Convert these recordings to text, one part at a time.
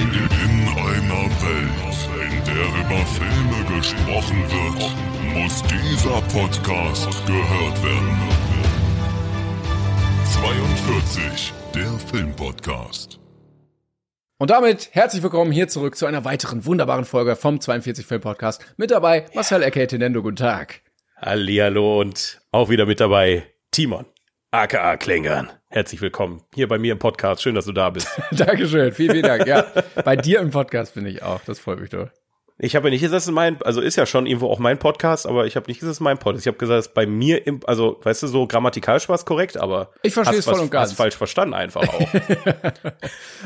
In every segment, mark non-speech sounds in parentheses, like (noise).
In einer Welt, in der über Filme gesprochen wird, muss dieser Podcast gehört werden. 42, der Filmpodcast. Und damit herzlich willkommen hier zurück zu einer weiteren wunderbaren Folge vom 42 Film Podcast. Mit dabei Marcel aka Tenendo, guten Tag. Hallihallo und auch wieder mit dabei Timon, aka Klängern. Herzlich willkommen hier bei mir im Podcast. Schön, dass du da bist. (laughs) Dankeschön, vielen, vielen Dank. Ja, bei dir im Podcast bin ich auch. Das freut mich doch. Ich habe ja nicht gesagt, es ist mein, also ist ja schon irgendwo auch mein Podcast, aber ich habe nicht gesagt, es ist mein Podcast. Ich habe gesagt, es ist bei mir im, also weißt du, so grammatikalisch war es korrekt, aber Ich verstehe es voll was- und ganz. Hast falsch verstanden einfach auch. (laughs)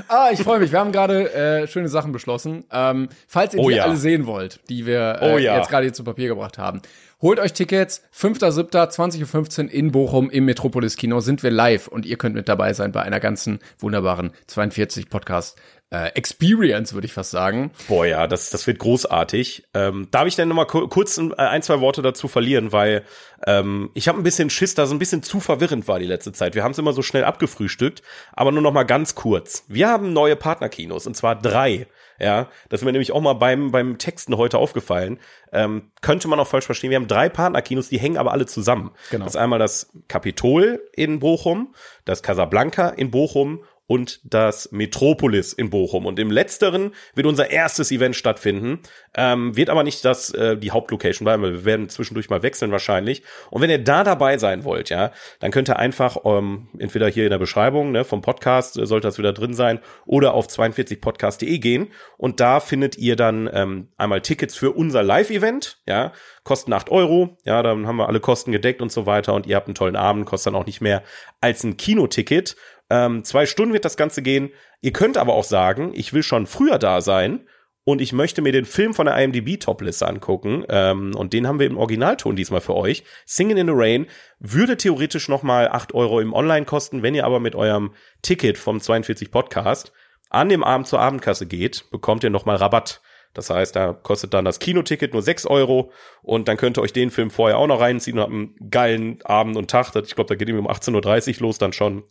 Ah, ich freue mich. Wir haben gerade äh, schöne Sachen beschlossen. Ähm, falls ihr Oh die ja. alle sehen wollt, die wir äh, Oh ja. jetzt gerade hier zu Papier gebracht haben, holt euch Tickets. 5.7., 20.15 Uhr in Bochum im Metropolis Kino sind wir live und ihr könnt mit dabei sein bei einer ganzen wunderbaren 42 Podcast äh, Experience, würde ich fast sagen. Boah, ja, das, das wird großartig. Ähm, darf ich denn noch mal ku- kurz ein, ein, zwei Worte dazu verlieren, weil ähm, ich habe ein bisschen Schiss, dass es ein bisschen zu verwirrend war die letzte Zeit. Wir haben es immer so schnell abgefrühstückt, aber nur noch mal ganz kurz. Wir haben neue Partnerkinos und zwar drei. Ja, das ist mir nämlich auch mal beim, beim Texten heute aufgefallen. Ähm, könnte man auch falsch verstehen. Wir haben drei Partnerkinos, die hängen aber alle zusammen. Genau. Das ist einmal das Kapitol in Bochum, das Casablanca in Bochum und das Metropolis in Bochum. Und im letzteren wird unser erstes Event stattfinden, ähm, wird aber nicht das äh, die Hauptlocation bleiben, weil wir werden zwischendurch mal wechseln wahrscheinlich. Und wenn ihr da dabei sein wollt, ja, dann könnt ihr einfach ähm, entweder hier in der Beschreibung ne, vom Podcast äh, sollte das wieder drin sein oder auf 42podcast.de gehen und da findet ihr dann ähm, einmal Tickets für unser Live-Event, ja, kosten 8 Euro, ja, dann haben wir alle Kosten gedeckt und so weiter und ihr habt einen tollen Abend, kostet dann auch nicht mehr als ein Kinoticket. Ähm, zwei Stunden wird das Ganze gehen. Ihr könnt aber auch sagen, ich will schon früher da sein und ich möchte mir den Film von der IMDb Topliste angucken. Ähm, und den haben wir im Originalton diesmal für euch. Singing in the Rain würde theoretisch noch mal 8 Euro im Online kosten, wenn ihr aber mit eurem Ticket vom 42 Podcast an dem Abend zur Abendkasse geht, bekommt ihr noch mal Rabatt. Das heißt, da kostet dann das Kinoticket nur 6 Euro und dann könnt ihr euch den Film vorher auch noch reinziehen und habt einen geilen Abend und Tag. Ich glaube, da geht ihm um 18.30 Uhr los dann schon.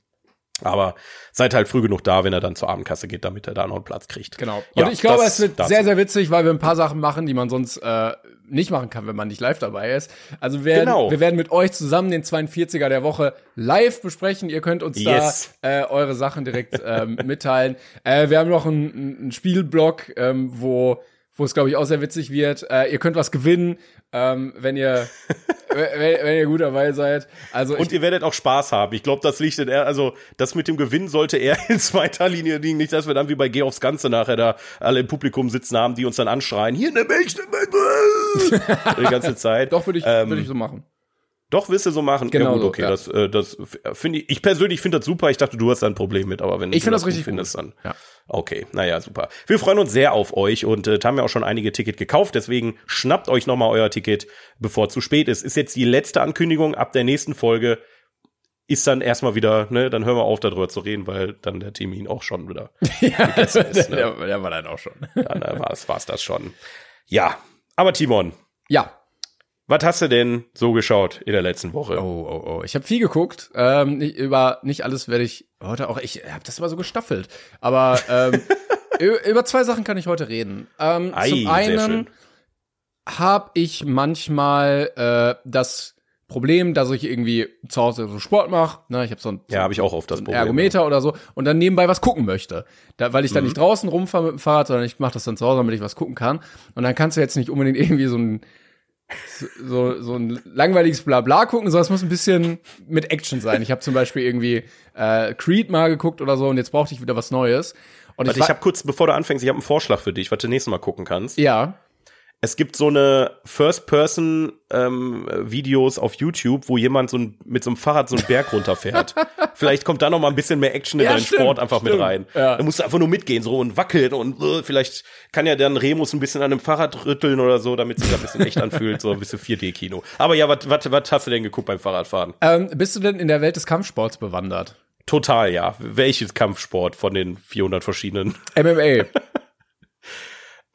Aber seid halt früh genug da, wenn er dann zur Abendkasse geht, damit er da noch einen Platz kriegt. Genau. Und Ja, ich glaube, es wird dazu. sehr, sehr witzig, weil wir ein paar Sachen machen, die man sonst äh, nicht machen kann, wenn man nicht live dabei ist. Also wir werden, Genau. wir werden mit euch zusammen den 42er der Woche live besprechen. Ihr könnt uns Yes. da äh, eure Sachen direkt ähm, (laughs) mitteilen. Äh, wir haben noch einen, einen Spielblock, ähm, wo wo es, glaube ich, auch sehr witzig wird. Äh, ihr könnt was gewinnen, ähm, wenn ihr (laughs) wenn, wenn ihr gut dabei seid. Also Und ich, ihr werdet auch Spaß haben. Ich glaube, das liegt in er, also das mit dem Gewinn sollte eher (laughs) in zweiter Linie liegen. Nicht, dass wir dann wie bei Geh aufs Ganze nachher da alle im Publikum sitzen haben, die uns dann anschreien, hier eine Milch, eine Milch. (laughs) die ganze Zeit. doch würde ich, Ähm, würde ich so machen. Doch, willst du so machen? Genau ja, gut, so, okay. ja. Das, äh, das finde ich, ich persönlich finde das super. Ich dachte, du hast da ein Problem mit, aber wenn Ich finde das gut richtig findest, gut. dann. Ja. Okay, naja, super. Wir freuen uns sehr auf euch und äh, haben ja auch schon einige Ticket gekauft, deswegen schnappt euch nochmal euer Ticket, bevor es zu spät ist. Ist jetzt die letzte Ankündigung ab der nächsten Folge. Ist dann erstmal wieder, ne, dann hören wir auf, darüber zu reden, weil dann der Termin auch schon wieder (laughs) (laughs) gegessen ist. Ne? der, der war dann auch schon. Dann äh, war's, war's das schon. Ja, aber Timon, Ja, was hast du denn so geschaut in der letzten Woche? Oh, oh, oh. Ich habe viel geguckt. Ähm, nicht, über nicht alles werde ich heute auch. Ich habe das immer so gestaffelt. Aber ähm, (laughs) über, zwei Sachen kann ich heute reden. Ähm, Ei, zum einen habe ich manchmal äh, das Problem, dass ich irgendwie zu Hause so Sport mache. Ne, ich habe so ein, Ja, habe ich auch oft das Problem. Ergometer oder so und dann nebenbei was gucken möchte. Da, weil ich Mhm. dann nicht draußen rumfahre mit dem Fahrrad, sondern ich mache das dann zu Hause, damit ich was gucken kann. Und dann kannst du jetzt nicht unbedingt (laughs) irgendwie so ein so, so ein langweiliges Blabla gucken, sondern es muss ein bisschen mit Action sein. Ich habe zum Beispiel irgendwie äh, Creed mal geguckt oder so und jetzt brauchte ich wieder was Neues. Und Warte, ich, ich habe kurz, bevor du anfängst, ich habe einen Vorschlag für dich, was du nächstes Mal gucken kannst. ja, es gibt so eine First-Person-Videos auf YouTube, wo jemand so ein, mit so einem Fahrrad so einen Berg runterfährt. (laughs) vielleicht kommt da noch mal ein bisschen mehr Action in Ja, deinen stimmt, Sport einfach mit stimmt. rein. Ja. Da musst du einfach nur mitgehen so und wackeln und äh, vielleicht kann ja dann Remus ein bisschen an dem Fahrrad rütteln oder so, damit sich das ein bisschen echt anfühlt, so ein bisschen 4D-Kino. Aber ja, was hast du denn geguckt beim Fahrradfahren? Ähm, bist du denn in der Welt des Kampfsports bewandert? Total, ja. Welches Kampfsport von den 400 verschiedenen? MMA. (laughs)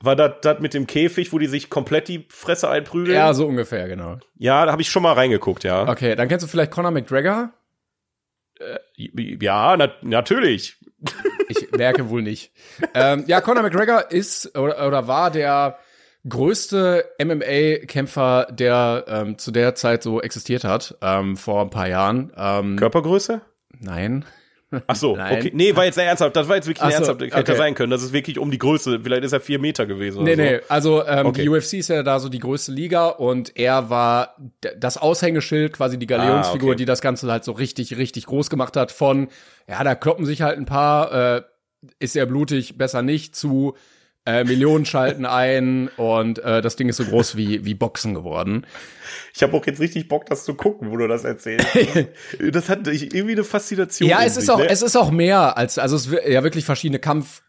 War das das mit dem Käfig, wo die sich komplett die Fresse einprügeln? ja, so ungefähr, genau. Ja, da habe ich schon mal reingeguckt, ja. Okay, dann kennst du vielleicht Conor McGregor? Ja, na, natürlich. (laughs) Ich merke wohl nicht. ähm, ja, Conor McGregor ist oder, oder war der größte MMA-Kämpfer, der ähm, zu der Zeit so existiert hat, ähm, vor ein paar Jahren. Ähm, Körpergröße? nein. Ach so, Nein. okay. Nee, war jetzt sehr ernsthaft. Das war jetzt wirklich so, ernsthaft. Hätte okay. sein können. Das ist wirklich um die Größe. Vielleicht ist er vier Meter gewesen. Nee, oder nee, also ähm, Okay. die UFC ist ja da so die größte Liga und er war das Aushängeschild, quasi die Galeonsfigur, Ah, okay. die das Ganze halt so richtig, richtig groß gemacht hat. Von, ja, da kloppen sich halt ein paar, äh, ist er blutig, besser nicht, zu äh, Millionen schalten ein und äh, das Ding ist so groß wie, wie Boxen geworden. Ich habe auch jetzt richtig Bock, das zu gucken, wo du das erzählst. (laughs) das hat irgendwie eine Faszination. Ja, es ist auch, ne? es ist auch mehr als, also es wird ja wirklich verschiedene Kampf,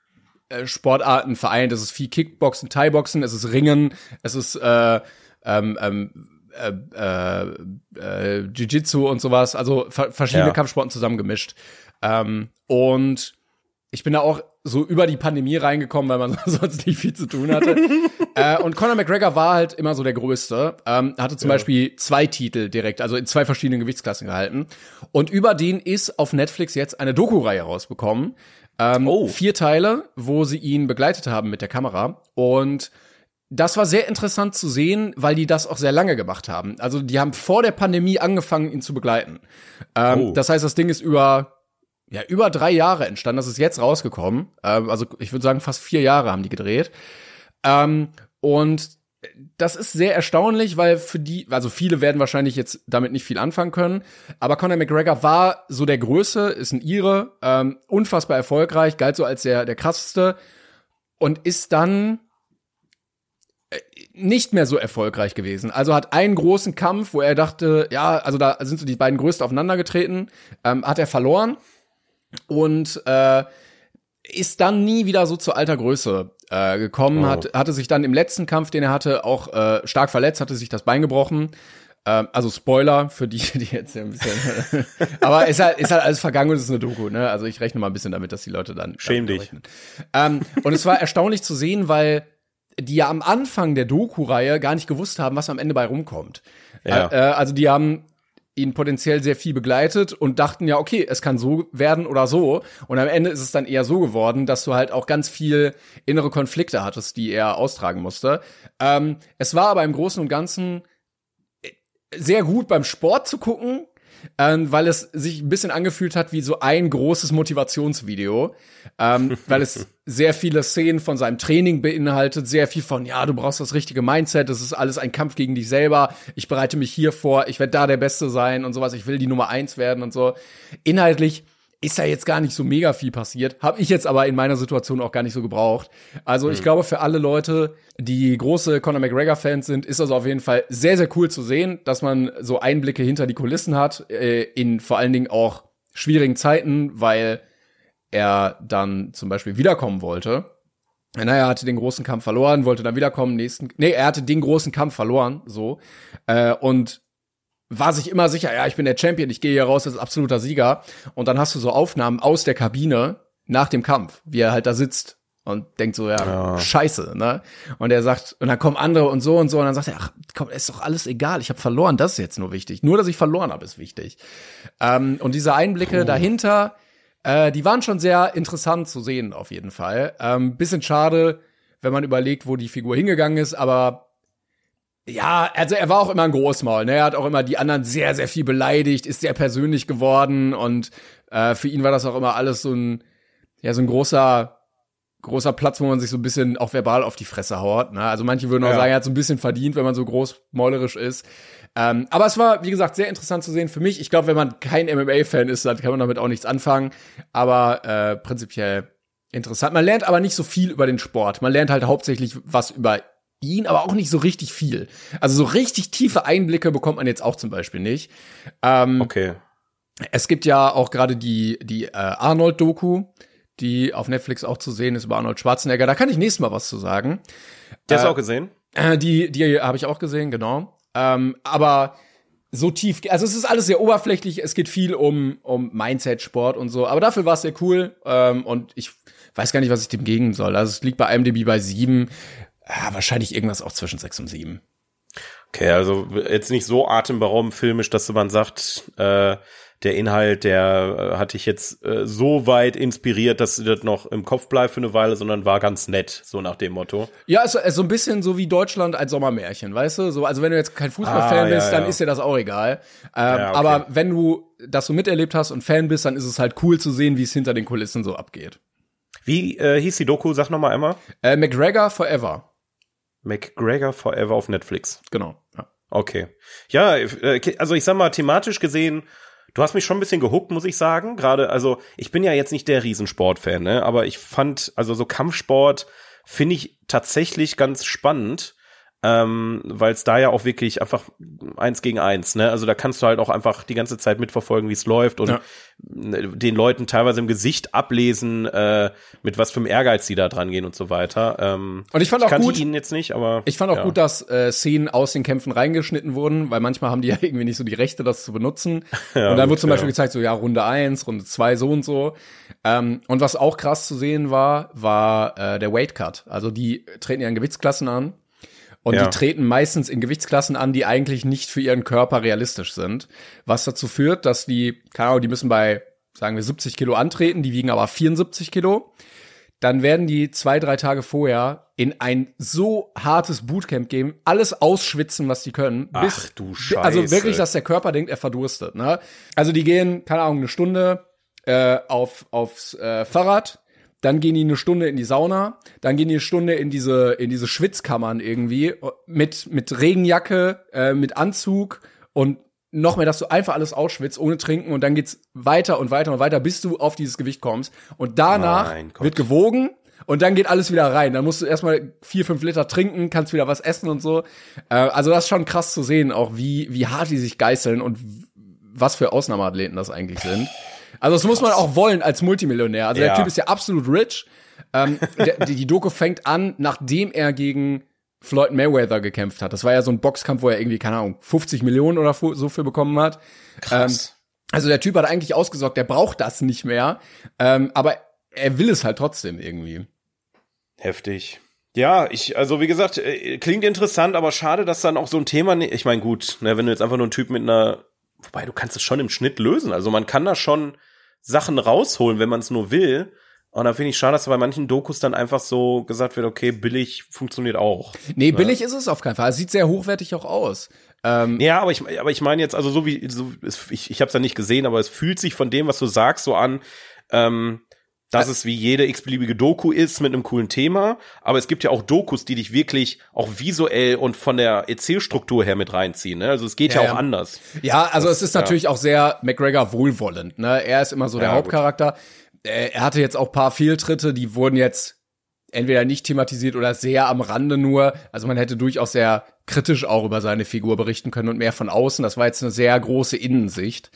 äh, Sportarten vereint. Es ist viel Kickboxen, Thai-Boxen, es ist Ringen, es ist äh, ähm, ähm, äh, äh, äh, Jiu-Jitsu und sowas. Also ver verschiedene Ja. Kampfsporten zusammengemischt. Ähm, und ich bin da auch so über die Pandemie reingekommen, weil man (laughs) sonst nicht viel zu tun hatte. (laughs) äh, und Conor McGregor war halt immer so der Größte. Ähm, hatte zum Beispiel zwei Titel direkt, also in zwei verschiedenen Gewichtsklassen gehalten. Und über den ist auf Netflix jetzt eine Doku-Reihe rausbekommen. Ähm, Oh. Vier Teile, wo sie ihn begleitet haben mit der Kamera. Und das war sehr interessant zu sehen, weil die das auch sehr lange gemacht haben. Also die haben vor der Pandemie angefangen, ihn zu begleiten. Ähm, Oh. Das heißt, das Ding ist über ja, über drei Jahre entstanden. Das ist jetzt rausgekommen. Ähm, also ich würde sagen, fast vier Jahre haben die gedreht. Ähm, und das ist sehr erstaunlich, weil für die, also viele werden wahrscheinlich jetzt damit nicht viel anfangen können. Aber Conor McGregor war so der Größte, ist ein Ire, ähm, unfassbar erfolgreich, galt so als der, der krasseste und ist dann äh, nicht mehr so erfolgreich gewesen. Also hat einen großen Kampf, wo er dachte, ja, also da sind so die beiden Größten aufeinander getreten, ähm, hat er verloren und äh, ist dann nie wieder so zu alter Größe äh, gekommen, Oh. hat, hatte sich dann im letzten Kampf, den er hatte, auch äh, stark verletzt, hatte sich das Bein gebrochen. Ähm, also Spoiler für die, die jetzt hier ein bisschen. (laughs) Aber ist halt, ist halt alles vergangen und es ist eine Doku, ne? Also ich rechne mal ein bisschen damit, dass die Leute dann. Schäm dich. Ähm, und es war erstaunlich zu sehen, weil die ja am Anfang der Doku-Reihe gar nicht gewusst haben, was am Ende bei rumkommt. Ja. Äh, äh, also die haben ihn potenziell sehr viel begleitet und dachten ja, okay, es kann so werden oder so. Und am Ende ist es dann eher so geworden, dass du halt auch ganz viel innere Konflikte hattest, die er austragen musste. Ähm, es war aber im Großen und Ganzen äh, sehr gut beim Sport zu gucken, ähm, weil es sich ein bisschen angefühlt hat wie so ein großes Motivationsvideo, ähm, (laughs) weil es sehr viele Szenen von seinem Training beinhaltet, sehr viel von, ja, du brauchst das richtige Mindset, das ist alles ein Kampf gegen dich selber, ich bereite mich hier vor, ich werde da der Beste sein und sowas, ich will die Nummer eins werden und so. Inhaltlich ist da jetzt gar nicht so mega viel passiert. Habe ich jetzt aber in meiner Situation auch gar nicht so gebraucht. Also ich glaube, für alle Leute, die große Conor McGregor-Fans sind, ist das auf jeden Fall sehr, sehr cool zu sehen, dass man so Einblicke hinter die Kulissen hat, äh, in vor allen Dingen auch schwierigen Zeiten, weil er dann zum Beispiel wiederkommen wollte. Naja, er hatte den großen Kampf verloren, wollte dann wiederkommen, nächsten, nee, er hatte den großen Kampf verloren, so, äh, und war sich immer sicher, ja, ich bin der Champion, ich gehe hier raus als absoluter Sieger. Und dann hast du so Aufnahmen aus der Kabine nach dem Kampf, wie er halt da sitzt und denkt so, ja, scheiße, ne? Und er sagt, und dann kommen andere und so und so, und dann sagt er, ach, komm, ist doch alles egal, ich habe verloren, das ist jetzt nur wichtig. Nur, dass ich verloren habe, ist wichtig. Ähm, und diese Einblicke dahinter, äh, die waren schon sehr interessant zu sehen, auf jeden Fall. Ähm, bisschen schade, wenn man überlegt, wo die Figur hingegangen ist, aber ja, also er war auch immer ein Großmaul. Ne? Er hat auch immer die anderen sehr, sehr viel beleidigt, ist sehr persönlich geworden und äh, für ihn war das auch immer alles so ein, ja, so ein großer, großer Platz, wo man sich so ein bisschen auch verbal auf die Fresse haut. Ne? Also manche würden auch Ja. sagen, er hat so ein bisschen verdient, wenn man so großmäulerisch ist. Ähm, aber es war, wie gesagt, sehr interessant zu sehen für mich. Ich glaube, wenn man kein MMA-Fan ist, dann kann man damit auch nichts anfangen. Aber äh, prinzipiell interessant. Man lernt aber nicht so viel über den Sport. Man lernt halt hauptsächlich was über ihn, aber auch nicht so richtig viel. Also so richtig tiefe Einblicke bekommt man jetzt auch zum Beispiel nicht. Ähm, Okay. Es gibt ja auch gerade die, die äh, Arnold-Doku, die auf Netflix auch zu sehen ist über Arnold Schwarzenegger. Da kann ich nächstes Mal was zu sagen. Der Äh, auch gesehen? Äh, die die habe ich auch gesehen, genau. Ähm, aber so tief, also es ist alles sehr oberflächlich. Es geht viel um, um Mindset-Sport und so. Aber dafür war es sehr cool. Ähm, und ich weiß gar nicht, was ich dem geben soll. Also es liegt bei IMDb bei sieben. Ja, wahrscheinlich irgendwas auch zwischen sechs und sieben. Okay, also jetzt nicht so atemberaubend filmisch, dass man sagt, äh, der Inhalt, der äh, hat dich jetzt äh, so weit inspiriert, dass das noch im Kopf bleibt für eine Weile, sondern war ganz nett, so nach dem Motto. Ja, es ist so ein bisschen so wie Deutschland als Sommermärchen, weißt du? So, also wenn du jetzt kein Fußballfan Ah, ja, bist, dann ja. ist dir das auch egal. Ähm, Ja, okay. Aber wenn du das so miterlebt hast und Fan bist, dann ist es halt cool zu sehen, wie es hinter den Kulissen so abgeht. Wie äh, hieß die Doku? Sag noch mal einmal. Äh, McGregor Forever. McGregor Forever auf Netflix. Genau. Ja. Okay. Ja, äh, also ich sag mal, thematisch gesehen, du hast mich schon ein bisschen gehuckt, muss ich sagen. Gerade, also ich bin ja jetzt nicht der Riesensportfan, ne? aber ich fand, also so Kampfsport finde ich tatsächlich ganz spannend. Ähm, weil es da ja auch wirklich einfach eins gegen eins, ne? Also da kannst du halt auch einfach die ganze Zeit mitverfolgen, wie es läuft und Ja. den Leuten teilweise im Gesicht ablesen, äh, mit was für einem Ehrgeiz die da dran gehen und so weiter. Ähm, Und ich fand auch kannte gut- ihn jetzt nicht, aber Ich fand auch ja. gut, dass äh, Szenen aus den Kämpfen reingeschnitten wurden, weil manchmal haben die ja (laughs) irgendwie nicht so die Rechte, das zu benutzen. (laughs) Ja, und dann gut, wurde zum Beispiel gezeigt, so ja, Runde eins, Runde zwei, so und so. Ähm, und was auch krass zu sehen war, war äh, der Weight Cut. Also die treten ja in Gewichtsklassen an. Und Ja. die treten meistens in Gewichtsklassen an, die eigentlich nicht für ihren Körper realistisch sind. Was dazu führt, dass die, keine Ahnung, die müssen bei, sagen wir, 70 Kilo antreten, die wiegen aber 74 Kilo dann werden die zwei, drei Tage vorher in ein so hartes Bootcamp gehen, alles ausschwitzen, was die können. Ach du Scheiße. Also wirklich, dass der Körper denkt, er verdurstet. Ne? Also die gehen, keine Ahnung, eine Stunde äh, auf, aufs äh, Fahrrad, dann gehen die eine Stunde in die Sauna, dann gehen die eine Stunde in diese, in diese Schwitzkammern irgendwie mit, mit Regenjacke, äh, mit Anzug und noch mehr, dass du einfach alles ausschwitzt, ohne trinken und dann geht's weiter und weiter und weiter, bis du auf dieses Gewicht kommst. Und danach wird gewogen und dann geht alles wieder rein. Dann musst du erstmal vier, fünf Liter trinken, kannst wieder was essen und so. Äh, also das ist schon krass zu sehen, auch wie, wie hart die sich geißeln und was für Ausnahmeathleten das eigentlich sind. Also das muss man auch wollen als Multimillionär. Also der Ja. Typ ist ja absolut rich. Ähm, der, die, die Doku fängt an, nachdem er gegen Floyd Mayweather gekämpft hat. Das war ja so ein Boxkampf, wo er irgendwie, keine Ahnung, 50 Millionen oder so für bekommen hat. Krass. Also der Typ hat eigentlich ausgesorgt, der braucht das nicht mehr. Ähm, aber er will es halt trotzdem irgendwie. Heftig. Ja, ich, also wie gesagt, äh, klingt interessant, aber schade, dass dann auch so ein Thema, ich meine, gut, ne, wenn du jetzt einfach nur einen Typ mit einer, wobei du kannst es schon im Schnitt lösen. Also man kann da schon Sachen rausholen, wenn man es nur will. Und da finde ich schade, dass bei manchen Dokus dann einfach so gesagt wird, okay, billig funktioniert auch. Nee, billig ist es auf keinen Fall. Es sieht sehr hochwertig auch aus. Ähm, Ja, aber ich, aber ich meine jetzt, also so wie, so, ich, ich habe es ja nicht gesehen, aber es fühlt sich von dem, was du sagst, so an, ähm, dass es wie jede x-beliebige Doku ist mit einem coolen Thema. Aber es gibt ja auch Dokus, die dich wirklich auch visuell und von der Erzählstruktur her mit reinziehen. Ne? Also es geht ja, Ja, auch ja. anders. Ja, also es ist ja. natürlich auch sehr McGregor wohlwollend. Ne? Er ist immer so der Ja, gut. Hauptcharakter. Äh, Er hatte jetzt auch paar Fehltritte, die wurden jetzt entweder nicht thematisiert oder sehr am Rande nur. Also man hätte durchaus sehr kritisch auch über seine Figur berichten können und mehr von außen. Das war jetzt eine sehr große Innensicht.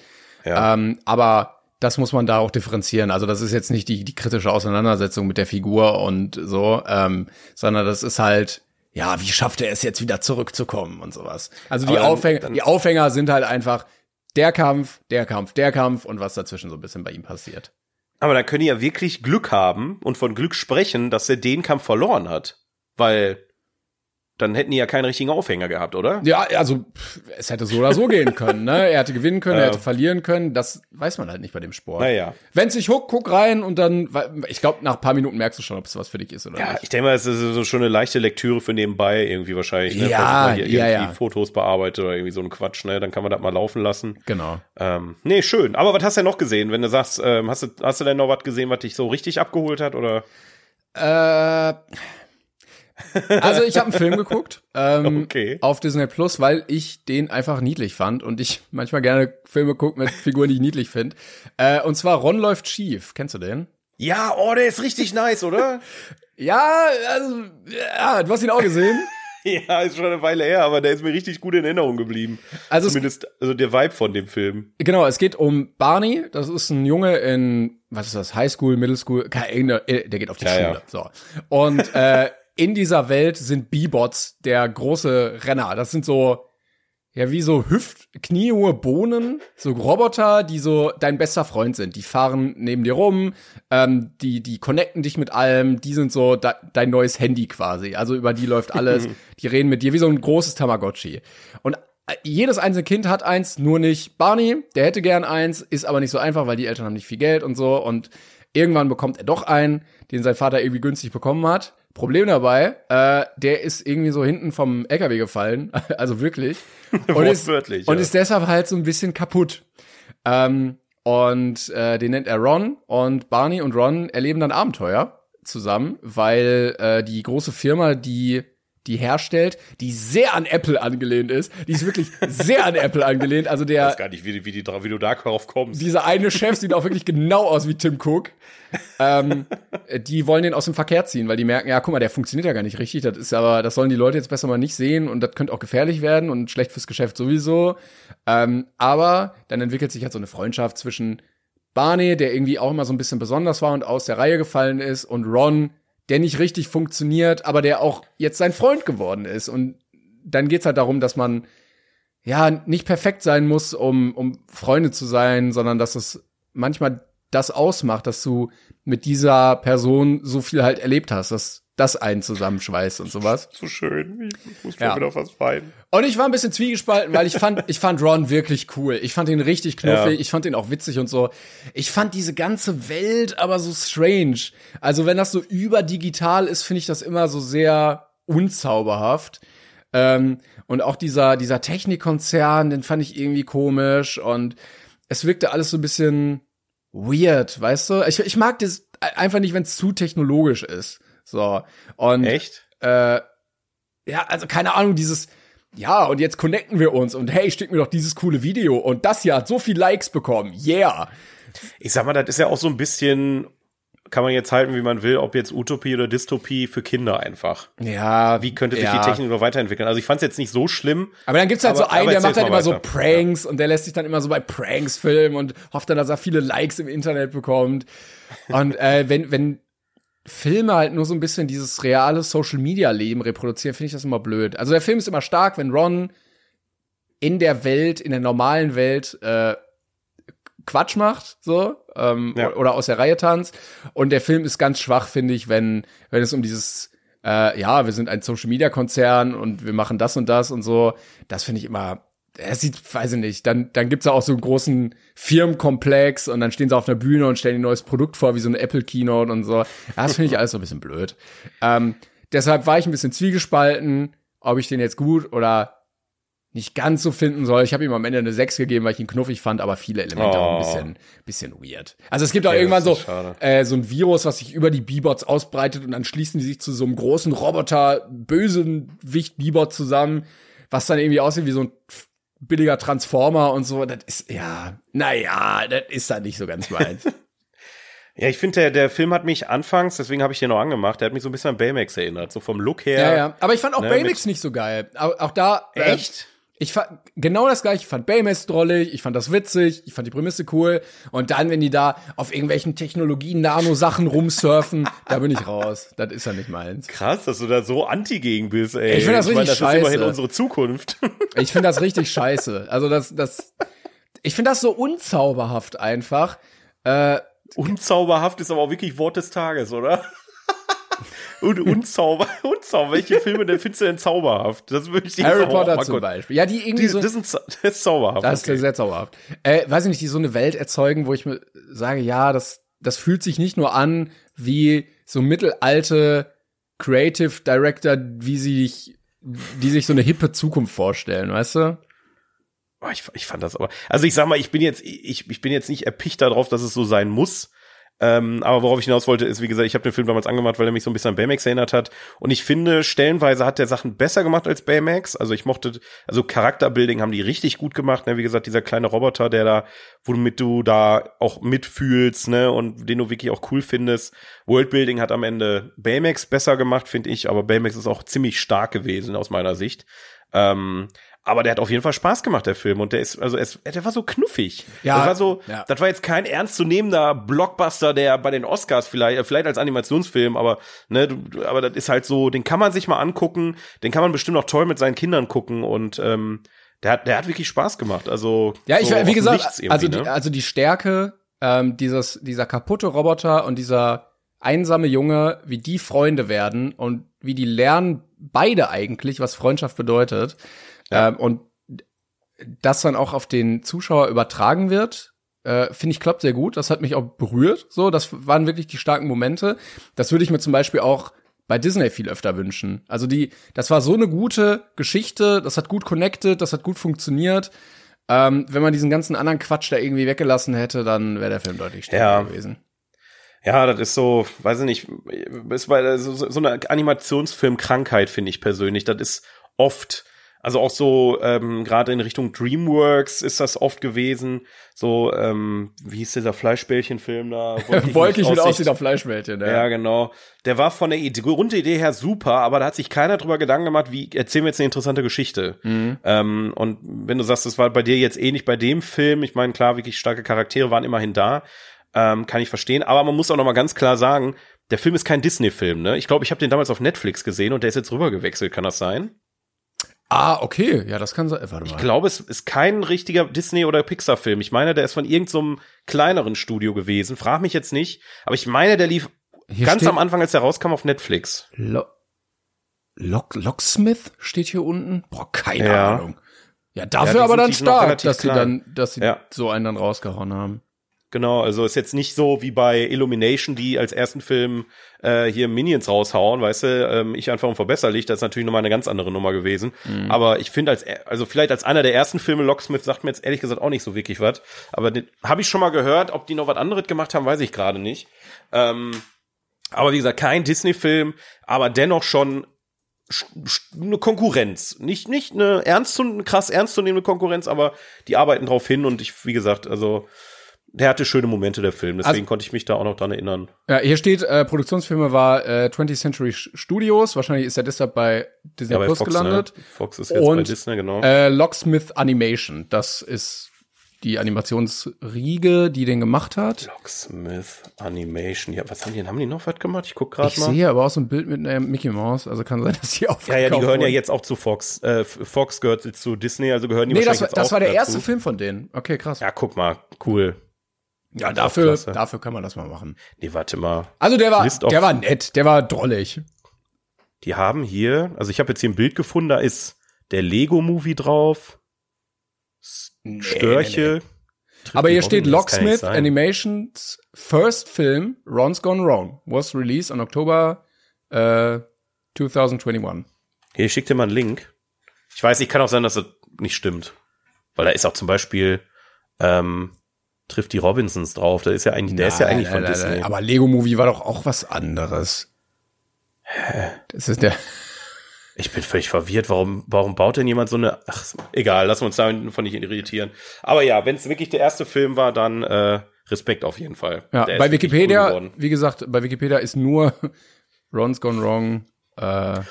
Ja. Ähm, aber das muss man da auch differenzieren. Also das ist jetzt nicht die, die kritische Auseinandersetzung mit der Figur und so, ähm, sondern das ist halt, ja, wie schafft er es jetzt wieder zurückzukommen und sowas. Also die dann- Aufhänger, dann- die Aufhänger sind halt einfach der Kampf, der Kampf, der Kampf und was dazwischen so ein bisschen bei ihm passiert. Aber da können die ja wirklich Glück haben und von Glück sprechen, dass er den Kampf verloren hat. Weil dann hätten die ja keinen richtigen Aufhänger gehabt, oder? Ja, also es hätte so oder so gehen können. Ne? Er hätte gewinnen können, er Ja. hätte verlieren können. Das weiß man halt nicht bei dem Sport. Naja. Wenn sich huckt, guck rein und dann, ich glaube, nach ein paar Minuten merkst du schon, ob es was für dich ist oder Ja, nicht. ich denke mal, es ist so schon eine leichte Lektüre für nebenbei irgendwie wahrscheinlich. Ne? Ja, hier ja, irgendwie ja. Fotos bearbeitet oder irgendwie so ein Quatsch, ne? Dann kann man das mal laufen lassen. Genau. Ähm, nee, schön. Aber was hast du denn noch gesehen, wenn du sagst, ähm, hast du, hast du denn noch was gesehen, was dich so richtig abgeholt hat? Oder? Äh, also ich habe einen Film geguckt ähm, Okay. auf Disney Plus, weil ich den einfach niedlich fand und ich manchmal gerne Filme gucke mit Figuren, die ich niedlich finde. Äh, und zwar Ron läuft schief. Kennst du den? Ja, oh, der ist richtig nice, oder? (laughs) Ja, also ja, du hast ihn auch gesehen. (laughs) Ja, ist schon eine Weile her, aber der ist mir richtig gut in Erinnerung geblieben. Also es- Zumindest also der Vibe von dem Film. Genau, es geht um Barney. Das ist ein Junge in, was ist das, High School, Middle School, keine, äh, der geht auf die Ja, Schule. ja. So. Und äh, in dieser Welt sind B-Bots der große Renner. Das sind so, ja, wie so Hüft, kniehohe Bohnen, so Roboter, die so dein bester Freund sind. Die fahren neben dir rum, ähm, die, die connecten dich mit allem, die sind so de dein neues Handy quasi. Also über die läuft alles. (laughs) die reden mit dir wie so ein großes Tamagotchi. Und äh, jedes einzelne Kind hat eins, nur nicht Barney. Der hätte gern eins, ist aber nicht so einfach, weil die Eltern haben nicht viel Geld und so. Und irgendwann bekommt er doch einen, den sein Vater irgendwie günstig bekommen hat. Problem dabei, äh, der ist irgendwie so hinten vom LKW gefallen, (laughs) also wirklich. (laughs) Und ist, Wortwörtlich, und ja. ist deshalb halt so ein bisschen kaputt. Ähm, und äh, den nennt er Ron und Barney und Ron erleben dann Abenteuer zusammen, weil äh, die große Firma, die die herstellt, die sehr an Apple angelehnt ist, die ist wirklich sehr an Apple angelehnt. Also Ich der weiß gar nicht, wie, wie, die, wie du da darauf kommst. dieser eine Chef sieht auch wirklich genau aus wie Tim Cook. ähm, die wollen den aus dem Verkehr ziehen, weil die merken, ja, guck mal, der funktioniert ja gar nicht richtig. Das ist aber, das sollen die Leute jetzt besser mal nicht sehen und das könnte auch gefährlich werden und schlecht fürs Geschäft sowieso. Ähm, aber dann entwickelt sich halt so eine Freundschaft zwischen Barney, der irgendwie auch immer so ein bisschen besonders war und aus der Reihe gefallen ist, und Ron, der nicht richtig funktioniert, aber der auch jetzt sein Freund geworden ist. Und dann geht's halt darum, dass man ja nicht perfekt sein muss, um, um Freunde zu sein, sondern dass es manchmal das ausmacht, dass du mit dieser Person so viel halt erlebt hast, dass das einen zusammenschweißt und sowas. (laughs) so schön. Ich muss Ja. schon wieder fast weinen. Und ich war ein bisschen zwiegespalten, weil ich fand, (laughs) ich fand Ron wirklich cool. Ich fand ihn richtig knuffig, Ja. ich fand ihn auch witzig und so. Ich fand diese ganze Welt aber so strange. Also wenn das so überdigital ist, finde ich das immer so sehr unzauberhaft. Ähm, und auch dieser, dieser Technikkonzern, den fand ich irgendwie komisch und es wirkte alles so ein bisschen weird, weißt du? Ich, ich mag das einfach nicht, wenn es zu technologisch ist. So. Und Echt? äh, ja, also keine Ahnung, dieses, ja, und jetzt connecten wir uns und hey, schick mir doch dieses coole Video und das hier hat so viel Likes bekommen, yeah. Ich sag mal, das ist ja auch so ein bisschen, kann man jetzt halten, wie man will, ob jetzt Utopie oder Dystopie für Kinder einfach. Ja, Wie könnte sich ja. die Technik noch weiterentwickeln? Also ich fand es jetzt nicht so schlimm. Aber dann gibt's halt Aber- so einen, der macht halt immer so weiter. Pranks und der lässt sich dann immer so bei Pranks filmen und hofft dann, dass er viele Likes im Internet bekommt. Und äh, wenn, wenn Filme halt nur so ein bisschen dieses reale Social Media Leben reproduzieren, finde ich das immer blöd. Also der Film ist immer stark, wenn Ron in der Welt, in der normalen Welt äh, Quatsch macht, so, ähm, Ja. oder aus der Reihe tanzt. Und der Film ist ganz schwach, finde ich, wenn, wenn es um dieses, äh, ja, wir sind ein Social Media Konzern und wir machen das und das und so. Das finde ich immer, es sieht, weiß ich nicht, dann, dann gibt's da auch so einen großen Firmenkomplex und dann stehen sie auf einer Bühne und stellen ein neues Produkt vor, wie so eine Apple Keynote und so. Das finde ich alles so ein bisschen blöd. Ähm, deshalb war ich ein bisschen zwiegespalten, ob ich den jetzt gut oder nicht ganz so finden soll. Ich habe ihm am Ende eine 6 gegeben, weil ich ihn knuffig fand, aber viele Elemente auch ein Oh. bisschen, bisschen weird. Also es gibt auch Ja, irgendwann so, schade. äh, so ein Virus, was sich über die B-Bots ausbreitet und dann schließen die sich zu so einem großen Roboter, bösen Wicht-B-Bot zusammen, was dann irgendwie aussieht wie so ein billiger Transformer und so. Das ist, ja, naja, das ist dann nicht so ganz meins. (laughs) Ja, ich finde, der, der Film hat mich anfangs, deswegen habe ich den noch angemacht, der hat mich so ein bisschen an Baymax erinnert. So vom Look her. ja, ja. Aber ich fand auch Ne, Baymax nicht so geil. Auch, auch da. äh, Echt? Ich fand genau das gleiche. Ich fand Baymax drollig, ich fand das witzig, ich fand die Prämisse cool. Und dann, wenn die da auf irgendwelchen Technologien-Nano-Sachen rumsurfen, (laughs) da bin ich raus. Das ist ja nicht meins. Krass, dass du da so anti gegen bist, ey. Ich find das meine, richtig das ist immerhin scheiße. unsere Zukunft. (laughs) Ich finde das richtig scheiße. Also das, das, ich finde das so unzauberhaft einfach. Äh, Unzauberhaft ist aber auch wirklich Wort des Tages, oder? Und unzauber, (laughs) unzauber. Welche Filme denn findest du denn zauberhaft? Das würde ich dir Harry Potter zum Beispiel. Ja, die irgendwie Die, so. das, zau- (laughs) das ist zauberhaft. Das ist sehr zauberhaft. Äh, weiß ich nicht, die so eine Welt erzeugen, wo ich mir sage, ja, das, das fühlt sich nicht nur an wie so mittelalte Creative Director, wie sie sich, die sich so eine hippe Zukunft vorstellen, weißt du? Oh, ich, ich fand das aber. Also ich sag mal, ich bin jetzt, ich, ich bin jetzt nicht erpicht darauf, dass es so sein muss. Ähm, aber worauf ich hinaus wollte, ist, wie gesagt, ich habe den Film damals angemacht, weil er mich so ein bisschen an Baymax erinnert hat. Und ich finde, stellenweise hat der Sachen besser gemacht als Baymax. Also ich mochte, also Charakterbuilding haben die richtig gut gemacht. Ne? Wie gesagt, dieser kleine Roboter, der da, womit du da auch mitfühlst, ne, und den du wirklich auch cool findest. Worldbuilding hat am Ende Baymax besser gemacht, finde ich, aber Baymax ist auch ziemlich stark gewesen aus meiner Sicht. Ähm, aber der hat auf jeden Fall Spaß gemacht, der Film. Und der ist, also es, der war so knuffig. Ja, das war so, ja. das war jetzt kein ernstzunehmender Blockbuster, der bei den Oscars vielleicht, äh, vielleicht als Animationsfilm, aber, ne, du, aber das ist halt so, den kann man sich mal angucken, den kann man bestimmt auch toll mit seinen Kindern gucken und, ähm, der hat, der hat wirklich Spaß gemacht. Also, Ja, ich, so wie gesagt, also, die, ne? also die Stärke, ähm, dieses, dieser kaputte Roboter und dieser einsame Junge, wie die Freunde werden und wie die lernen beide eigentlich, was Freundschaft bedeutet. Ja. Ähm, und das dann auch auf den Zuschauer übertragen wird, äh, finde ich klappt sehr gut. Das hat mich auch berührt. So, das waren wirklich die starken Momente. Das würde ich mir zum Beispiel auch bei Disney viel öfter wünschen. Also die, das war so eine gute Geschichte, das hat gut connected, das hat gut funktioniert. Ähm, wenn man diesen ganzen anderen Quatsch da irgendwie weggelassen hätte, dann wäre der Film deutlich stärker Ja. gewesen. Ja, das ist so, weiß ich nicht, ist bei so, so eine Animationsfilmkrankheit, finde ich persönlich. Das ist oft, also auch so, ähm, gerade in Richtung DreamWorks ist das oft gewesen. So, ähm, wie hieß dieser Fleischbällchenfilm da? (laughs) Wolkig mit Aussicht. auf Fleischbällchen, ja. Ja, genau. Der war von der Idee, Grundidee her super, aber da hat sich keiner drüber Gedanken gemacht, wie erzählen wir jetzt eine interessante Geschichte. Mhm. Ähm, und wenn du sagst, das war bei dir jetzt ähnlich bei dem Film, ich meine, klar, wirklich starke Charaktere waren immerhin da, ähm, kann ich verstehen. Aber man muss auch noch mal ganz klar sagen, der Film ist kein Disney-Film, ne? Ich glaube, ich habe den damals auf Netflix gesehen und der ist jetzt rübergewechselt, kann das sein? Ah, okay. Ja, das kann sein. Warte mal. Ich glaube, es ist kein richtiger Disney- oder Pixar-Film. Ich meine, der ist von irgendeinem so kleineren Studio gewesen. Frag mich jetzt nicht. Aber ich meine, der lief Hier ganz am Anfang, als der rauskam, auf Netflix. Lo Lock Locksmith steht hier unten. Boah, keine Ja. Ahnung. Ja, dafür die aber dann stark, dass sie dann, dass sie Ja. so einen dann rausgehauen haben. Genau, also ist jetzt nicht so wie bei Illumination, die als ersten Film äh, hier Minions raushauen, weißt du, ähm, ich einfach unverbesserlich, das ist natürlich nochmal eine ganz andere Nummer gewesen. Aber ich finde als, also vielleicht als einer der ersten Filme, Locksmith sagt mir jetzt ehrlich gesagt auch nicht so wirklich was. Aber habe ich schon mal gehört, ob die noch was anderes gemacht haben, weiß ich gerade nicht. Ähm, aber wie gesagt, kein Disney-Film, aber dennoch schon sch- sch- eine Konkurrenz. Nicht, nicht eine ernst zu, krass ernstzunehmende Konkurrenz, aber die arbeiten drauf hin und ich, wie gesagt, also der hatte schöne Momente, der Film. Deswegen Also- konnte ich mich da auch noch dran erinnern. Ja, hier steht, äh, Produktionsfilme war äh, 20th Century Studios. Wahrscheinlich ist er deshalb bei Disney Ja, bei Plus Fox, gelandet. Ne? Fox ist jetzt bei Und, Disney, genau. Äh, Locksmith Animation. Das ist die Animationsriege, die den gemacht hat. Locksmith Animation. Ja, was haben die? Haben die noch was gemacht? Ich guck gerade Ich mal. sehe aber auch so ein Bild mit einer Mickey Mouse. Also kann sein, (laughs) dass die Ja, aufgekauft ja, die gehören ja wurden. jetzt auch zu Fox. Äh, Fox gehört zu Disney, also gehören die Nee, das, wahrscheinlich war- jetzt das auch war der dazu. erste Film von denen. Okay, krass. Ja, guck mal, cool. Ja, dafür, dafür kann man das mal machen. Nee, warte mal. Also der war, der war nett, der war drollig. Die haben hier, also ich habe jetzt hier ein Bild gefunden, da ist der Lego-Movie drauf. Störche. Trifft Aber die hier steht Locksmith. Animations first film, Ron's Gone Wrong, was released on October äh, 2021. Hier, ich schick dir mal einen Link. Ich weiß, ich kann auch sein, dass das nicht stimmt. Weil da ist auch zum Beispiel, ähm, trifft die Robinsons drauf. Da ist ja eigentlich, der ist ja Nein, eigentlich von nein, nein, Disney. nein. Aber Lego Movie war doch auch was anderes. Das ist der. Ich bin völlig verwirrt. Warum, warum baut denn jemand so eine, ach, egal, lassen wir uns davon nicht irritieren. Aber ja, wenn es wirklich der erste Film war, dann, äh, Respekt auf jeden Fall. Ja, Der bei cool Wikipedia, wie gesagt, bei Wikipedia ist nur (laughs) Ron's Gone Wrong äh,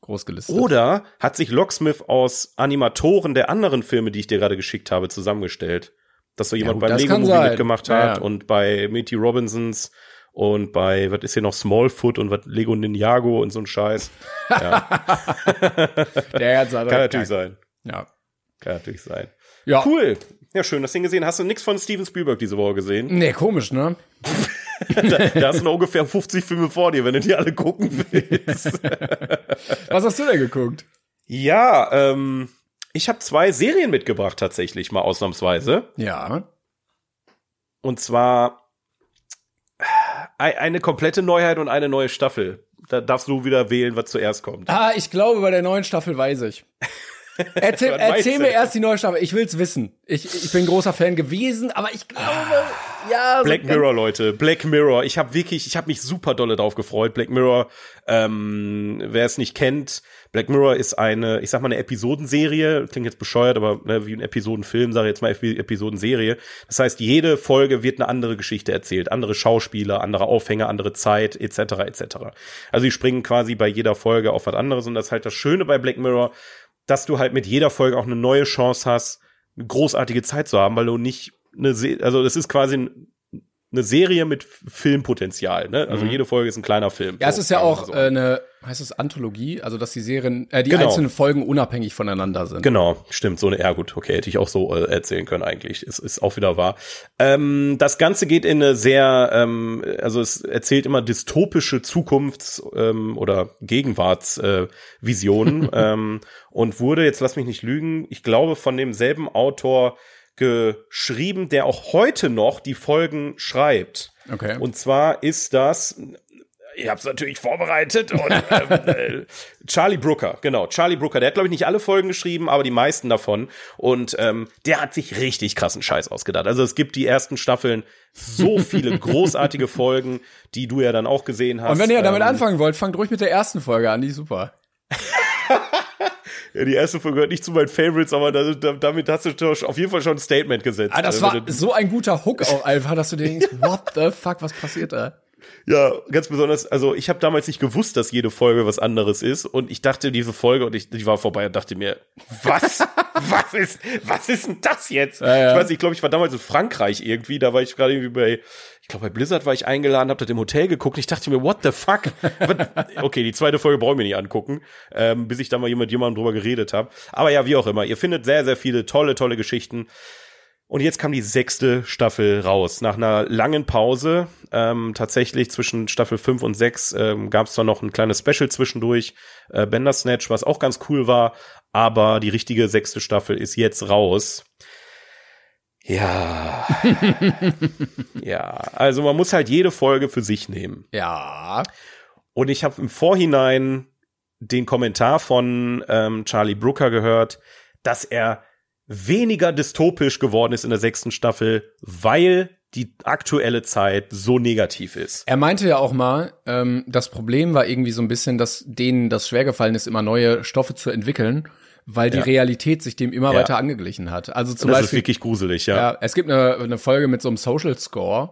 groß gelistet. Oder hat sich Locksmith aus Animatoren der anderen Filme, die ich dir gerade geschickt habe, zusammengestellt? Dass so jemand gut, beim Lego Movie sein. mitgemacht Ja, hat ja. und bei Mitty Robinsons und bei, was ist hier noch, Smallfoot und was Lego Ninjago und so ein Scheiß. (laughs) (laughs) der ganze Kann natürlich sein. Ja. Kann natürlich sein. ja. Cool. Ja, schön, das Ding gesehen. Hast du nichts von Steven Spielberg diese Woche gesehen? Nee, komisch, ne? da, (laughs) da hast du noch ungefähr 50 Filme vor dir, wenn du die alle gucken willst. Was hast du denn geguckt? ja, ähm, ich habe zwei Serien mitgebracht tatsächlich, mal ausnahmsweise. Ja. Und zwar ei- eine komplette Neuheit und eine neue Staffel. Da darfst du wieder wählen, was zuerst kommt. Ah, ich glaube, bei der neuen Staffel weiß ich. (laughs) Erzähl, erzähl mir erst die neue Staffel. Ich will's wissen. Ich, ich bin großer Fan gewesen, aber ich glaube, Ja, so Black Mirror, Leute. Black Mirror. Ich habe wirklich, ich habe mich super dolle drauf gefreut. Black Mirror, ähm, wer es nicht kennt, Black Mirror ist eine, ich sag mal, eine Episodenserie. Klingt jetzt bescheuert, aber ne, wie ein Episodenfilm, sage ich jetzt mal Epi- Episodenserie. Das heißt, jede Folge wird eine andere Geschichte erzählt. Andere Schauspieler, andere Aufhänger, andere Zeit, etc., etc. Also die springen quasi bei jeder Folge auf was anderes. Und das ist halt das Schöne bei Black Mirror, dass du halt mit jeder Folge auch eine neue Chance hast, eine großartige Zeit zu haben, weil du nicht eine, Se also das ist quasi ein, eine Serie mit Filmpotenzial, ne? Also jede Folge ist ein kleiner Film. Mhm. Ja, es So, ist ja auch so. äh, eine, heißt es Anthologie, also dass die Serien, äh, die Genau. einzelnen Folgen unabhängig voneinander sind. Genau, stimmt. So eine, ja gut, okay, hätte ich auch so äh, erzählen können eigentlich. Es ist auch wieder wahr. Ähm, das Ganze geht in eine sehr, ähm, also es erzählt immer dystopische Zukunfts- ähm, oder Gegenwartsvisionen äh, (laughs) ähm, und wurde, jetzt lass mich nicht lügen, ich glaube von demselben Autor geschrieben, der auch heute noch die Folgen schreibt. Okay. Und zwar ist das, ich habe es natürlich vorbereitet, und, (laughs) ähm, äh, Charlie Brooker, genau, Charlie Brooker, der hat, glaube ich, nicht alle Folgen geschrieben, aber die meisten davon. Und ähm, der hat sich richtig krassen Scheiß ausgedacht. Also es gibt die ersten Staffeln so viele (laughs) großartige Folgen, die du ja dann auch gesehen hast. Und wenn ihr damit Ähm, anfangen wollt, fangt ruhig mit der ersten Folge an, die ist super. (laughs) Ja, die erste Folge gehört nicht zu meinen Favorites, aber da, da, damit hast du auf jeden Fall schon ein Statement gesetzt. Ah, das Also, war so ein guter Hook auch einfach, dass du dir denkst, (laughs) what the fuck, was passiert da? Ja, ganz besonders, also ich habe damals nicht gewusst, dass jede Folge was anderes ist und ich dachte, diese Folge und ich, die war vorbei und dachte mir, was? (laughs) was ist, was ist denn das jetzt? ja. Ich weiß nicht, ich glaube, ich war damals in Frankreich irgendwie, da war ich gerade irgendwie bei, ich glaube bei Blizzard war ich eingeladen, hab das im Hotel geguckt ich dachte mir, what the fuck? Okay, die zweite Folge brauche ich mir nicht angucken, ähm, bis ich da mal jemand jemandem drüber geredet habe. Aber ja, wie auch immer, ihr findet sehr, sehr viele tolle, tolle Geschichten. Und jetzt kam die sechste Staffel raus. Nach einer langen Pause, ähm, tatsächlich zwischen Staffel 5 und 6 ähm, gab es zwar noch ein kleines Special zwischendurch, äh, Bandersnatch, was auch ganz cool war, aber die richtige sechste Staffel ist jetzt raus. Ja. (laughs) ja, also man muss halt jede Folge für sich nehmen. Ja. Und ich habe im Vorhinein den Kommentar von ähm, Charlie Brooker gehört, dass er weniger dystopisch geworden ist in der sechsten Staffel, weil die aktuelle Zeit so negativ ist. Er meinte ja auch mal, ähm, das Problem war irgendwie so ein bisschen, dass denen das schwergefallen ist, immer neue Stoffe zu entwickeln, weil die Ja. Realität sich dem immer Ja. weiter angeglichen hat. Also zum das ist Beispiel, wirklich gruselig, ja. ja, es gibt eine, eine Folge mit so einem Social Score.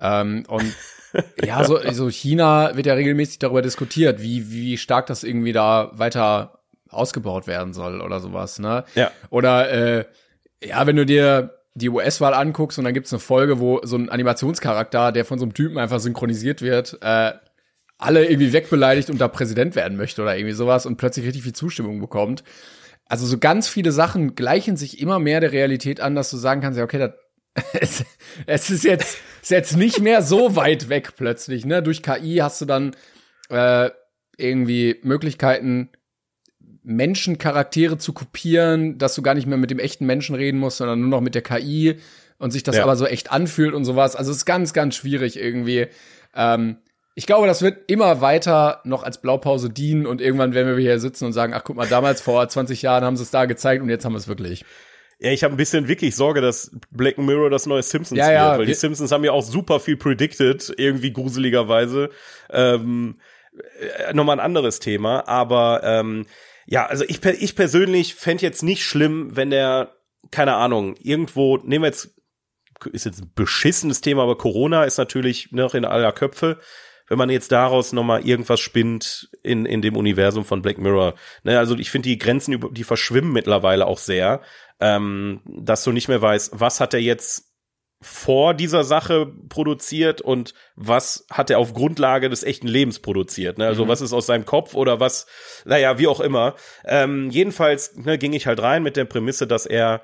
Ähm, und (laughs) ja, so, so China wird ja regelmäßig darüber diskutiert, wie, wie stark das irgendwie da weiter ausgebaut werden soll oder sowas, ne? Ja. Oder äh, ja, wenn du dir die US-Wahl anguckst und dann gibt's eine Folge, wo so ein Animationscharakter, der von so einem Typen einfach synchronisiert wird, äh, alle irgendwie wegbeleidigt und da Präsident werden möchte oder irgendwie sowas und plötzlich richtig viel Zustimmung bekommt. Also so ganz viele Sachen gleichen sich immer mehr der Realität an, dass du sagen kannst, ja, okay, das, (laughs) es, es ist jetzt, ist jetzt nicht mehr so weit weg plötzlich, ne? Durch KI hast du dann äh, irgendwie Möglichkeiten, Menschencharaktere zu kopieren, dass du gar nicht mehr mit dem echten Menschen reden musst, sondern nur noch mit der KI und sich das Ja. aber so echt anfühlt und sowas. Also es ist ganz, ganz schwierig irgendwie. Ähm, ich glaube, das wird immer weiter noch als Blaupause dienen und irgendwann werden wir hier sitzen und sagen, ach guck mal, damals vor (laughs) 20 Jahren haben sie es da gezeigt und jetzt haben wir es wirklich. Ja, ich habe ein bisschen wirklich Sorge, dass Black Mirror das neue Simpsons Ja, ja, wird, weil die Simpsons haben ja auch super viel predicted, irgendwie gruseligerweise. Ähm, äh, Nochmal ein anderes Thema, aber ähm, ja, also ich, ich persönlich fänd jetzt nicht schlimm, wenn der, keine Ahnung, irgendwo, nehmen wir jetzt, ist jetzt ein beschissenes Thema, aber Corona ist natürlich noch in aller Köpfe. Wenn man jetzt daraus nochmal irgendwas spinnt in, in dem Universum von Black Mirror. Ne, also ich finde die Grenzen, die verschwimmen mittlerweile auch sehr, ähm, dass du nicht mehr weißt, was hat er jetzt vor dieser Sache produziert und was hat er auf Grundlage des echten Lebens produziert. Ne? Also was ist aus seinem Kopf oder was, naja, wie auch immer. Ähm, jedenfalls ne, ging ich halt rein mit der Prämisse, dass er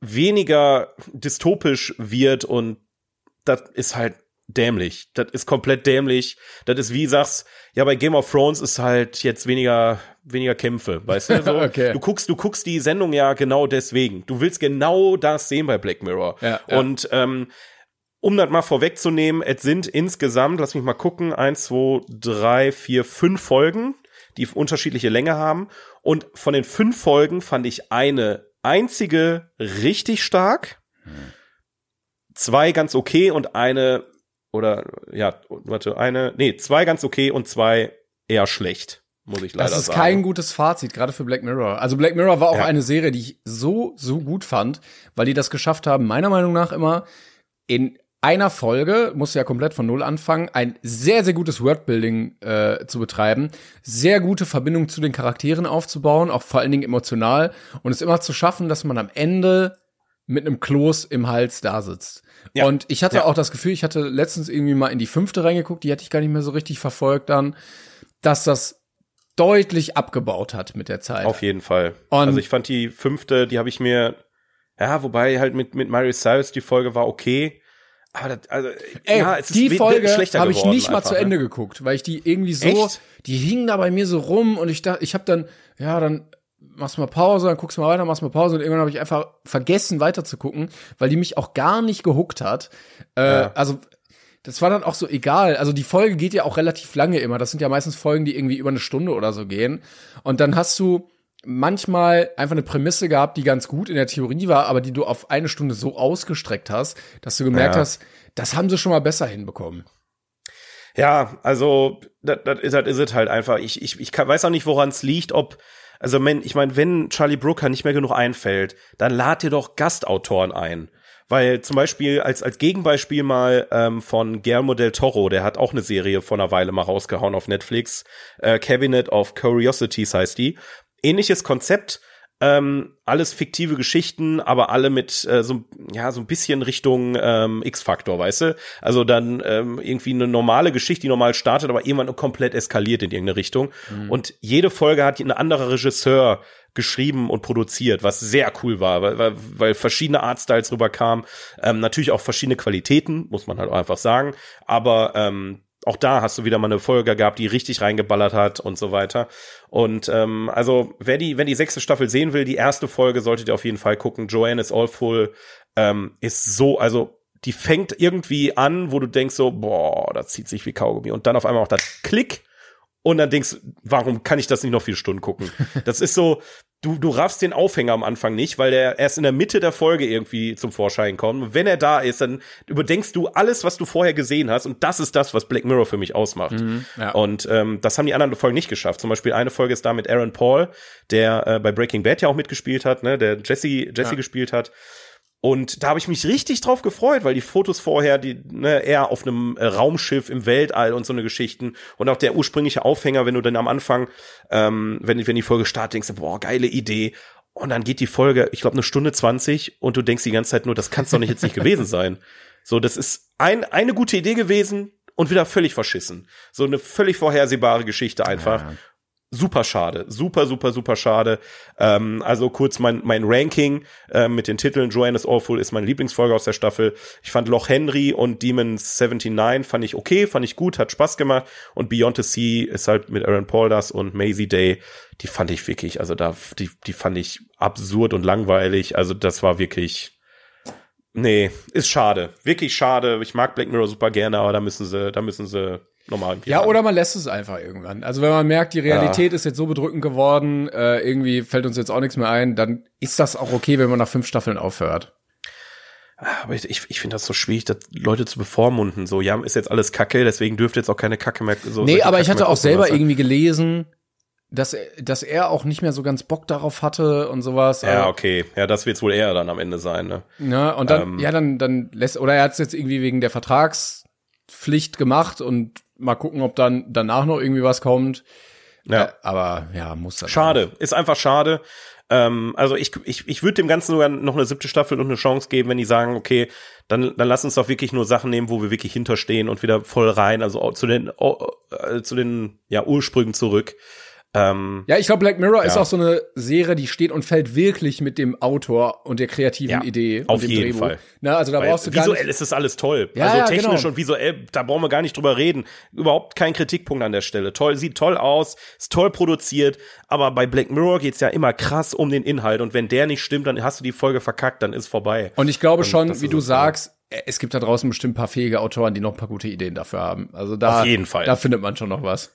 weniger dystopisch wird und das ist halt dämlich. Das ist komplett dämlich. Das ist wie sagst, ja, bei Game of Thrones ist halt jetzt weniger weniger Kämpfe, weißt du? So, (laughs) Okay. Du guckst, du guckst die Sendung ja genau deswegen. Du willst genau das sehen bei Black Mirror. Ja, ja. Und ähm, um das mal vorwegzunehmen, es sind insgesamt, lass mich mal gucken, eins, zwei, drei, vier, fünf Folgen, die unterschiedliche Länge haben. Und von den fünf Folgen fand ich eine einzige richtig stark. zwei ganz okay und eine oder ja, warte, eine, nee, zwei ganz okay und zwei eher schlecht, muss ich leider sagen. Das ist sagen. kein gutes Fazit, gerade für Black Mirror. Also Black Mirror war auch Ja. eine Serie, die ich so, so gut fand, weil die das geschafft haben, meiner Meinung nach immer, in einer Folge, muss ja komplett von Null anfangen, ein sehr, sehr gutes Wordbuilding äh, zu betreiben, sehr gute Verbindung zu den Charakteren aufzubauen, auch vor allen Dingen emotional und es immer zu schaffen, dass man am Ende mit einem Kloß im Hals da sitzt. Ja. Und ich hatte Ja. auch das Gefühl, ich hatte letztens irgendwie mal in die fünfte reingeguckt, die hatte ich gar nicht mehr so richtig verfolgt dann, dass das deutlich abgebaut hat mit der Zeit. Auf jeden Fall. Und- also ich fand die fünfte, die habe ich mir, ja, wobei halt mit, mit Miley Cyrus die Folge war okay. Aber das, also, Ey, ja, es die ist Folge habe ich nicht mal einfach, zu ne? Ende geguckt, weil ich die irgendwie so, Echt? die hingen da bei mir so rum und ich dachte, ich habe dann, ja, dann machst mal Pause, dann guckst du mal weiter, machst mal Pause und irgendwann habe ich einfach vergessen weiter zu gucken, weil die mich auch gar nicht gehuckt hat. Äh, Ja. Also das war dann auch so egal. Also die Folge geht ja auch relativ lange immer. Das sind ja meistens Folgen, die irgendwie über eine Stunde oder so gehen. Und dann hast du manchmal einfach eine Prämisse gehabt, die ganz gut in der Theorie war, aber die du auf eine Stunde so ausgestreckt hast, dass du gemerkt Ja. hast, das haben sie schon mal besser hinbekommen. Ja, also das, das, ist, das ist es halt einfach. Ich, ich, ich kann, weiß auch nicht, woran es liegt, ob, also wenn, ich meine, wenn Charlie Brooker nicht mehr genug einfällt, dann lad dir doch Gastautoren ein. Weil zum Beispiel als, als Gegenbeispiel mal ähm, von Guillermo del Toro, der hat auch eine Serie vor einer Weile mal rausgehauen auf Netflix, äh, Cabinet of Curiosities heißt die. Ähnliches Konzept, ähm, alles fiktive Geschichten, aber alle mit äh, so, ja, so ein bisschen Richtung ähm, X-Faktor, weißt du? Also dann ähm, irgendwie eine normale Geschichte, die normal startet, aber irgendwann komplett eskaliert in irgendeine Richtung. Und jede Folge hat ein anderer Regisseur geschrieben und produziert, was sehr cool war, weil, weil, weil verschiedene Artstyles rüberkamen. Ähm, natürlich auch verschiedene Qualitäten, muss man halt auch einfach sagen. Aber ähm, auch da hast du wieder mal eine Folge gehabt, die richtig reingeballert hat und so weiter. Und ähm, also, wer die, wenn die sechste Staffel sehen will, die erste Folge solltet ihr auf jeden Fall gucken. Joanne is Awful ähm, ist so, also die fängt irgendwie an, wo du denkst so, boah, das zieht sich wie Kaugummi. Und dann auf einmal auch das Klick und dann denkst, warum kann ich das nicht noch vier Stunden gucken? Das ist so, du, du raffst den Aufhänger am Anfang nicht, weil der erst in der Mitte der Folge irgendwie zum Vorschein kommt. Und wenn er da ist, dann überdenkst du alles, was du vorher gesehen hast. Und das ist das, was Black Mirror für mich ausmacht. ja. Und ähm, das haben die anderen Folgen nicht geschafft. Zum Beispiel eine Folge ist da mit Aaron Paul, der äh, bei Breaking Bad ja auch mitgespielt hat, ne, der Jesse, Jesse Ja. gespielt hat. Und da habe ich mich richtig drauf gefreut, weil die Fotos vorher, die ne, eher auf einem äh, Raumschiff im Weltall und so eine Geschichten und auch der ursprüngliche Aufhänger, wenn du dann am Anfang, ähm, wenn, wenn die Folge startet, denkst du, boah, geile Idee. Und dann geht die Folge, ich glaube, eine Stunde zwanzig und du denkst die ganze Zeit nur, das kann's doch nicht jetzt nicht gewesen sein. (laughs) So, das ist ein, eine gute Idee gewesen und wieder völlig verschissen. So eine völlig vorhersehbare Geschichte einfach. Ja. Super schade, super, super, super schade. Ähm, also kurz mein, mein Ranking äh, mit den Titeln Joanna's Awful ist meine Lieblingsfolge aus der Staffel. Ich fand Loch Henry und Demons 79 fand ich okay, fand ich gut, hat Spaß gemacht. Und Beyond the Sea ist halt mit Aaron Paul das und Maisie Day, die fand ich wirklich, also da, die, die fand ich absurd und langweilig. Also das war wirklich, nee, ist schade, wirklich schade. Ich mag Black Mirror super gerne, aber da müssen sie, da müssen sie normal. irgendwie Ja, ran. oder man lässt es einfach irgendwann. Also wenn man merkt, die Realität ist jetzt so bedrückend geworden, äh, irgendwie fällt uns jetzt auch nichts mehr ein, dann ist das auch okay, wenn man nach fünf Staffeln aufhört. Aber ich, ich, ich finde das so schwierig, das Leute zu bevormunden. So, ja, ist jetzt alles Kacke, deswegen dürft ihr jetzt auch keine Kacke mehr. So, nee, aber ich Kacke hatte mehr auch selber irgendwie gelesen, dass, er- dass er auch nicht mehr so ganz Bock darauf hatte und sowas. Ja, Also, okay. Ja, das wird's wohl eher dann am Ende sein, ne? Ja, und dann, Ähm. ja, dann, dann lässt, oder er hat es jetzt irgendwie wegen der Vertragspflicht gemacht und mal gucken, ob dann danach noch irgendwie was kommt. Ja. Äh, aber ja, muss dann. Schade, ist einfach schade. Ähm, also ich, ich, ich würde dem Ganzen sogar noch eine siebte Staffel und eine Chance geben, wenn die sagen, okay, dann, dann lass uns doch wirklich nur Sachen nehmen, wo wir wirklich hinterstehen und wieder voll rein, also zu den, äh, zu den ja, Ursprüngen zurück. Ähm, Ja, ich glaube, Black Mirror ist Ja. auch so eine Serie, die steht und fällt wirklich mit dem Autor und der kreativen Ja, Idee und auf dem jeden Drehbuch. Fall. Na, also da Weil brauchst du gar visuell ist das alles toll. Ja, also ja, technisch genau. und visuell, da brauchen wir gar nicht drüber reden. Überhaupt kein Kritikpunkt an der Stelle. Toll, sieht toll aus, ist toll produziert, aber bei Black Mirror geht's ja immer krass um den Inhalt und wenn der nicht stimmt, dann hast du die Folge verkackt, dann ist vorbei. Und ich glaube Und schon, wie ist du sagst, äh, es gibt da draußen bestimmt ein paar fähige Autoren, die noch ein paar gute Ideen dafür haben. Also da, Auf jeden Fall. da findet man schon noch was.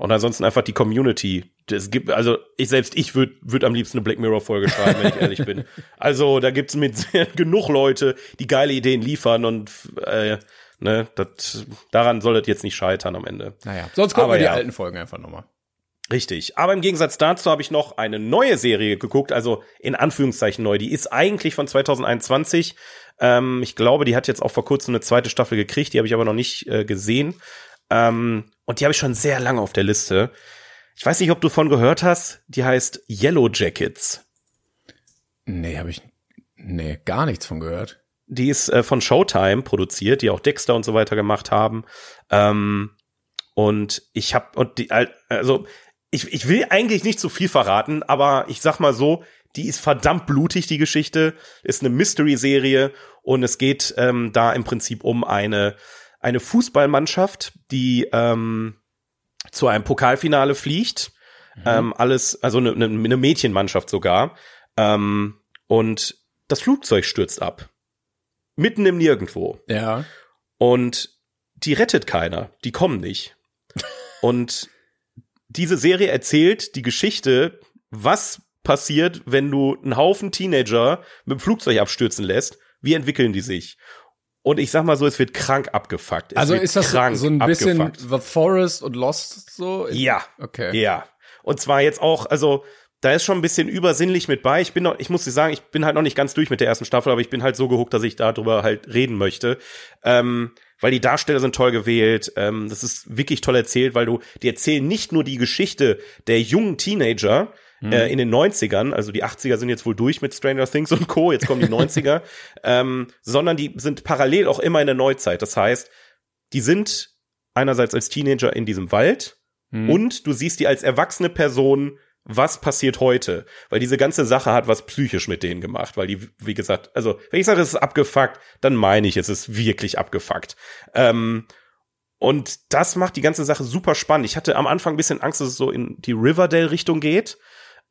Und ansonsten einfach die Community. Es gibt, also ich selbst, ich würde würd am liebsten eine Black Mirror Folge schreiben, wenn ich (laughs) ehrlich bin. Also da gibt's mit (laughs) genug Leute, die geile Ideen liefern und äh, ne, das, daran soll das jetzt nicht scheitern am Ende. Naja, sonst gucken wir die ja. alten Folgen einfach nochmal. Richtig. Aber im Gegensatz dazu habe ich noch eine neue Serie geguckt, also in Anführungszeichen neu. Die ist eigentlich von 2021. Ähm, ich glaube, die hat jetzt auch vor kurzem eine zweite Staffel gekriegt, die habe ich aber noch nicht äh, gesehen. Ähm, und die habe ich schon sehr lange auf der Liste. Ich weiß nicht, ob du von gehört hast. Die heißt Yellow Jackets. Nee, habe ich nee, gar nichts von gehört. Die ist äh, von Showtime produziert, die auch Dexter und so weiter gemacht haben. Ähm, und ich habe und die al- also ich, ich will eigentlich nicht zu viel verraten, aber ich sag mal so, die ist verdammt blutig, die Geschichte. Ist eine Mystery-Serie und es geht ähm, da im Prinzip um eine, eine Fußballmannschaft, die ähm, zu einem Pokalfinale fliegt. Ähm, alles, also eine, eine, eine Mädchenmannschaft sogar. Ähm, und das Flugzeug stürzt ab. Mitten im Nirgendwo. Ja. Und die rettet keiner. Die kommen nicht. (laughs) Und diese Serie erzählt die Geschichte, was passiert, wenn du einen Haufen Teenager mit dem Flugzeug abstürzen lässt. Wie entwickeln die sich? Und ich sag mal so, es wird krank abgefuckt. Es Also ist das so ein bisschen abgefuckt. The Forest und Lost so? Ja. Okay. Ja. Und zwar jetzt auch, also da ist schon ein bisschen übersinnlich mit bei. Ich bin noch, ich muss dir sagen, ich bin halt noch nicht ganz durch mit der ersten Staffel, aber ich bin halt so gehuckt, dass ich darüber halt reden möchte. Ähm, weil die Darsteller sind toll gewählt. Ähm, das ist wirklich toll erzählt, weil du, die erzählen nicht nur die Geschichte der jungen Teenager, äh, in den 90ern, also die 80er sind jetzt wohl durch mit Stranger Things und Co., jetzt kommen die (laughs) 90er, ähm, sondern die sind parallel auch immer in der Neuzeit. Das heißt, die sind einerseits als Teenager in diesem Wald und du siehst die als erwachsene Person, was passiert heute, weil diese ganze Sache hat was psychisch mit denen gemacht, weil die, wie gesagt, also wenn ich sage, es ist abgefuckt, dann meine ich, es ist wirklich abgefuckt. Ähm, und das macht die ganze Sache super spannend. Ich hatte am Anfang ein bisschen Angst, dass es so in die Riverdale-Richtung geht,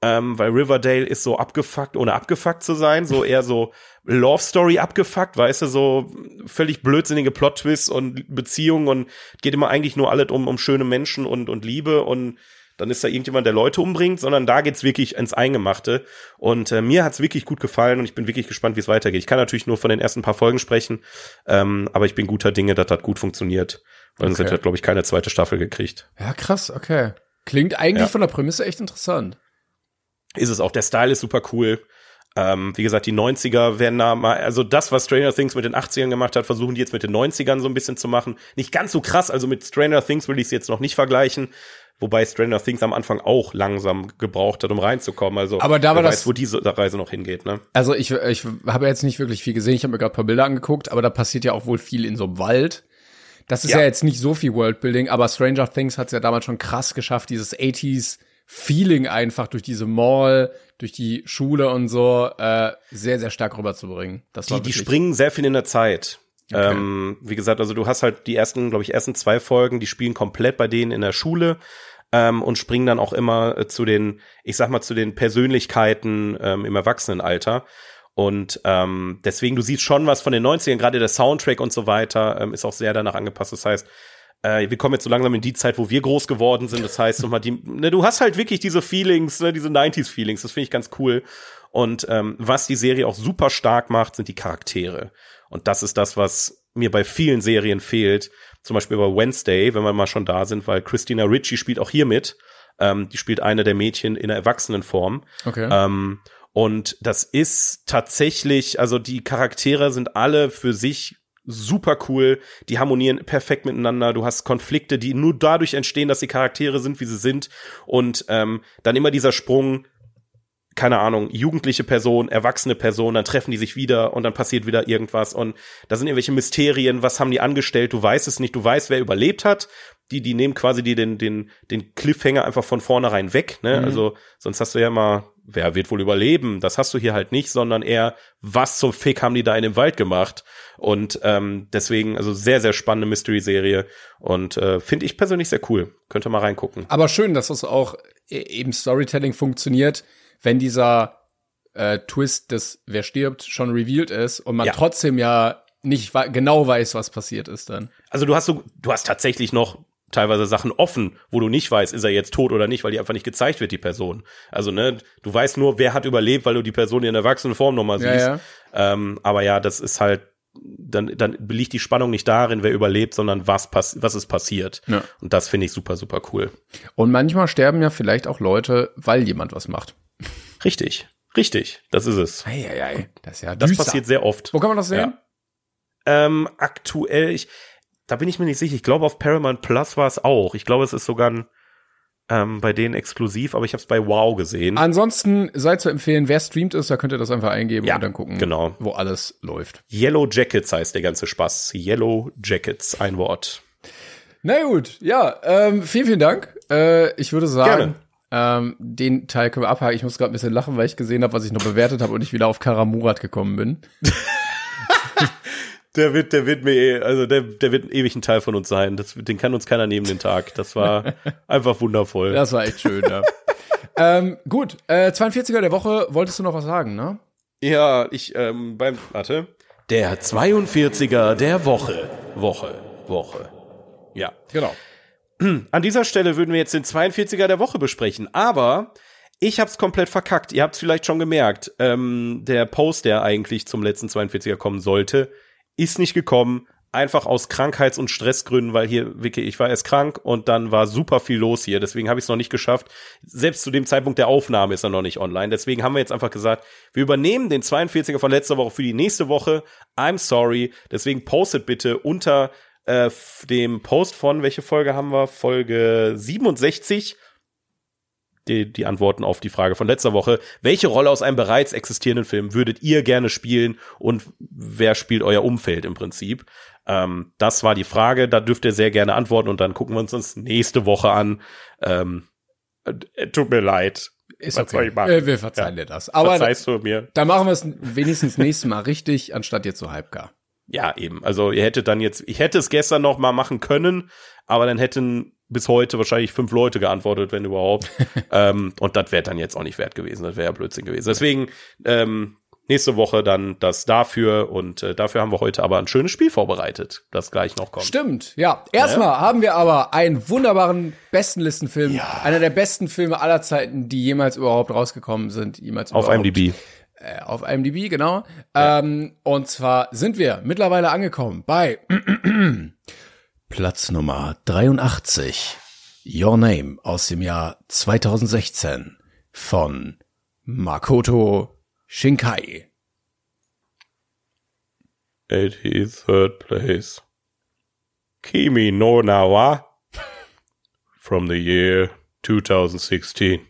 ähm, weil Riverdale ist so abgefuckt, ohne abgefuckt zu sein, so eher so Love Story abgefuckt, weißt du, so völlig blödsinnige Plot-Twists und Beziehungen und geht immer eigentlich nur alles um, um schöne Menschen und, und Liebe und dann ist da irgendjemand, der Leute umbringt, sondern da geht's wirklich ins Eingemachte. Und äh, mir hat's wirklich gut gefallen und ich bin wirklich gespannt, wie es weitergeht. Ich kann natürlich nur von den ersten paar Folgen sprechen, ähm, aber ich bin guter Dinge, dass das gut funktioniert. Weil sonst Okay. hätte er, glaube ich, keine zweite Staffel gekriegt. Ja, krass, okay. Klingt eigentlich Ja. von der Prämisse echt interessant. Ist es auch. Der Style ist super cool. Ähm, wie gesagt, die 90er werden da mal, also das, was Stranger Things mit den 80ern gemacht hat, versuchen die jetzt mit den 90ern so ein bisschen zu machen. Nicht ganz so krass, also mit Stranger Things will ich es jetzt noch nicht vergleichen. Wobei Stranger Things am Anfang auch langsam gebraucht hat, um reinzukommen. Also Aber da war das- weiß, wo diese Reise noch hingeht, ne? Also ich, ich habe jetzt nicht wirklich viel gesehen, ich habe mir gerade ein paar Bilder angeguckt, aber da passiert ja auch wohl viel in so einem Wald. Das ist ja, Ja. jetzt nicht so viel Worldbuilding, aber Stranger Things hat es ja damals schon krass geschafft, dieses 80s Feeling einfach durch diese Mall, durch die Schule und so äh, sehr, sehr stark rüberzubringen. Das war Die, die wirklich- springen sehr viel in der Zeit. Okay. Ähm, wie gesagt, also du hast halt die ersten, glaube ich, ersten zwei Folgen, die spielen komplett bei denen in der Schule ähm, und springen dann auch immer äh, zu den, ich sag mal, zu den Persönlichkeiten ähm, im Erwachsenenalter. Und ähm, deswegen, du siehst schon was von den 90ern, gerade der Soundtrack und so weiter ähm, ist auch sehr danach angepasst. Das heißt, äh, wir kommen jetzt so langsam in die Zeit, wo wir groß geworden sind. Das heißt, nochmal die, ne, du hast halt wirklich diese Feelings, ne, diese 90s-Feelings. Das finde ich ganz cool. Und ähm, was die Serie auch super stark macht, sind die Charaktere. Und das ist das, was mir bei vielen Serien fehlt. Zum Beispiel bei Wednesday, wenn wir mal schon da sind, weil Christina Ritchie spielt auch hier mit. Ähm, die spielt eine der Mädchen in der Erwachsenenform. Okay. Ähm, und das ist tatsächlich, also die Charaktere sind alle für sich super cool, die harmonieren perfekt miteinander, du hast Konflikte, die nur dadurch entstehen, dass die Charaktere sind, wie sie sind. Und ähm, dann immer dieser Sprung, keine Ahnung, jugendliche Person, erwachsene Person, dann treffen die sich wieder und dann passiert wieder irgendwas. Und da sind irgendwelche Mysterien, was haben die angestellt, du weißt es nicht, du weißt, wer überlebt hat, die, die nehmen quasi die, den, den, den Cliffhanger einfach von vornherein weg, ne, Mhm. also sonst hast du ja immer, wer wird wohl überleben, das hast du hier halt nicht, sondern eher, was zum Fick haben die da in dem Wald gemacht und ähm, deswegen, also sehr, sehr spannende Mystery-Serie und äh, finde ich persönlich sehr cool, könnt ihr mal reingucken. Aber schön, dass das auch e- eben Storytelling funktioniert, wenn dieser äh, Twist des Wer stirbt schon revealed ist und man Ja. trotzdem ja nicht genau weiß, was passiert ist dann. Also du hast so, du hast tatsächlich noch teilweise Sachen offen, wo du nicht weißt, ist er jetzt tot oder nicht, weil die einfach nicht gezeigt wird, die Person. Also, ne, du weißt nur, wer hat überlebt, weil du die Person in erwachsenen Form nochmal siehst. Ja, ja. Ähm, aber ja, das ist halt, dann, dann liegt die Spannung nicht darin, wer überlebt, sondern was, pass was ist passiert. Ja. Und das finde ich super, super cool. Und manchmal sterben ja vielleicht auch Leute, weil jemand was macht. Richtig, richtig, das ist es. Eieiei, das ist ja Das düster. passiert sehr oft. Wo kann man das sehen? Ja. Ähm, aktuell, ich, da bin ich mir nicht sicher. Ich glaube, auf Paramount Plus war es auch. Ich glaube, es ist sogar ein, ähm, bei denen exklusiv, aber ich habe es bei Wow gesehen. Ansonsten sei zu empfehlen, wer streamt ist, da könnt ihr das einfach eingeben Ja, und dann gucken, genau. wo alles läuft. Yellow Jackets heißt der ganze Spaß. Yellow Jackets, ein Wort. Na gut, ja, ähm, vielen, vielen Dank. Äh, ich würde sagen, ähm, den Teil können wir abhaken. Ich muss gerade ein bisschen lachen, weil ich gesehen habe, was ich noch bewertet habe und ich wieder auf Karamurat gekommen bin. (laughs) Der wird, der wird mir, eh- also der, der wird ewig ein Teil von uns sein. Das, den kann uns keiner nehmen den Tag. Das war (laughs) einfach wundervoll. Das war echt schön, ja. (laughs) ähm, gut, äh, 42er der Woche, wolltest du noch was sagen, ne? Ja, ich, ähm, beim, warte. Der 42er der Woche. Woche, Woche. Ja. Genau. (clears throat) An dieser Stelle würden wir jetzt den 42er der Woche besprechen, aber ich hab's komplett verkackt. Ihr habt's vielleicht schon gemerkt. Ähm, der Post, der eigentlich zum letzten 42er kommen sollte, ist nicht gekommen. Einfach aus Krankheits- und Stressgründen, weil hier, Vicky, ich war erst krank und dann war super viel los hier. Deswegen habe ich es noch nicht geschafft. Selbst zu dem Zeitpunkt der Aufnahme ist er noch nicht online. Deswegen haben wir jetzt einfach gesagt, wir übernehmen den 42er von letzter Woche für die nächste Woche. I'm sorry. Deswegen postet bitte unter äh, dem Post von, welche Folge haben wir? Folge 67 die, die Antworten auf die Frage von letzter Woche. Welche Rolle aus einem bereits existierenden Film würdet ihr gerne spielen und wer spielt euer Umfeld im Prinzip? Ähm, das war die Frage. Da dürft ihr sehr gerne antworten und dann gucken wir uns das nächste Woche an. Ähm, äh, tut mir leid. Ist Was okay. Äh, wir verzeihen dir das. Aber Verzeihst du mir? da machen wir es wenigstens nächstes Mal richtig, anstatt jetzt so halbgar. Ja, eben. Also ihr hättet dann jetzt, ich hätte es gestern noch mal machen können, aber dann hätten bis heute wahrscheinlich fünf Leute geantwortet, wenn überhaupt. (laughs) ähm, und das wäre dann jetzt auch nicht wert gewesen. Das wäre ja Blödsinn gewesen. Deswegen ähm, nächste Woche dann das dafür und äh, dafür haben wir heute aber ein schönes Spiel vorbereitet, das gleich noch kommt. Stimmt, ja. Erstmal haben wir aber einen wunderbaren Bestenlistenfilm. Einer der besten Filme aller Zeiten, die jemals überhaupt rausgekommen sind. Jemals Auf überhaupt. IMDb. Äh, auf IMDb, genau. Ähm, und zwar sind wir mittlerweile angekommen bei (clears throat) Platz Nummer 83. Your Name aus dem Jahr 2016 von Makoto Shinkai. 83rd place. Kimi no Nawa (laughs) from the year 2016.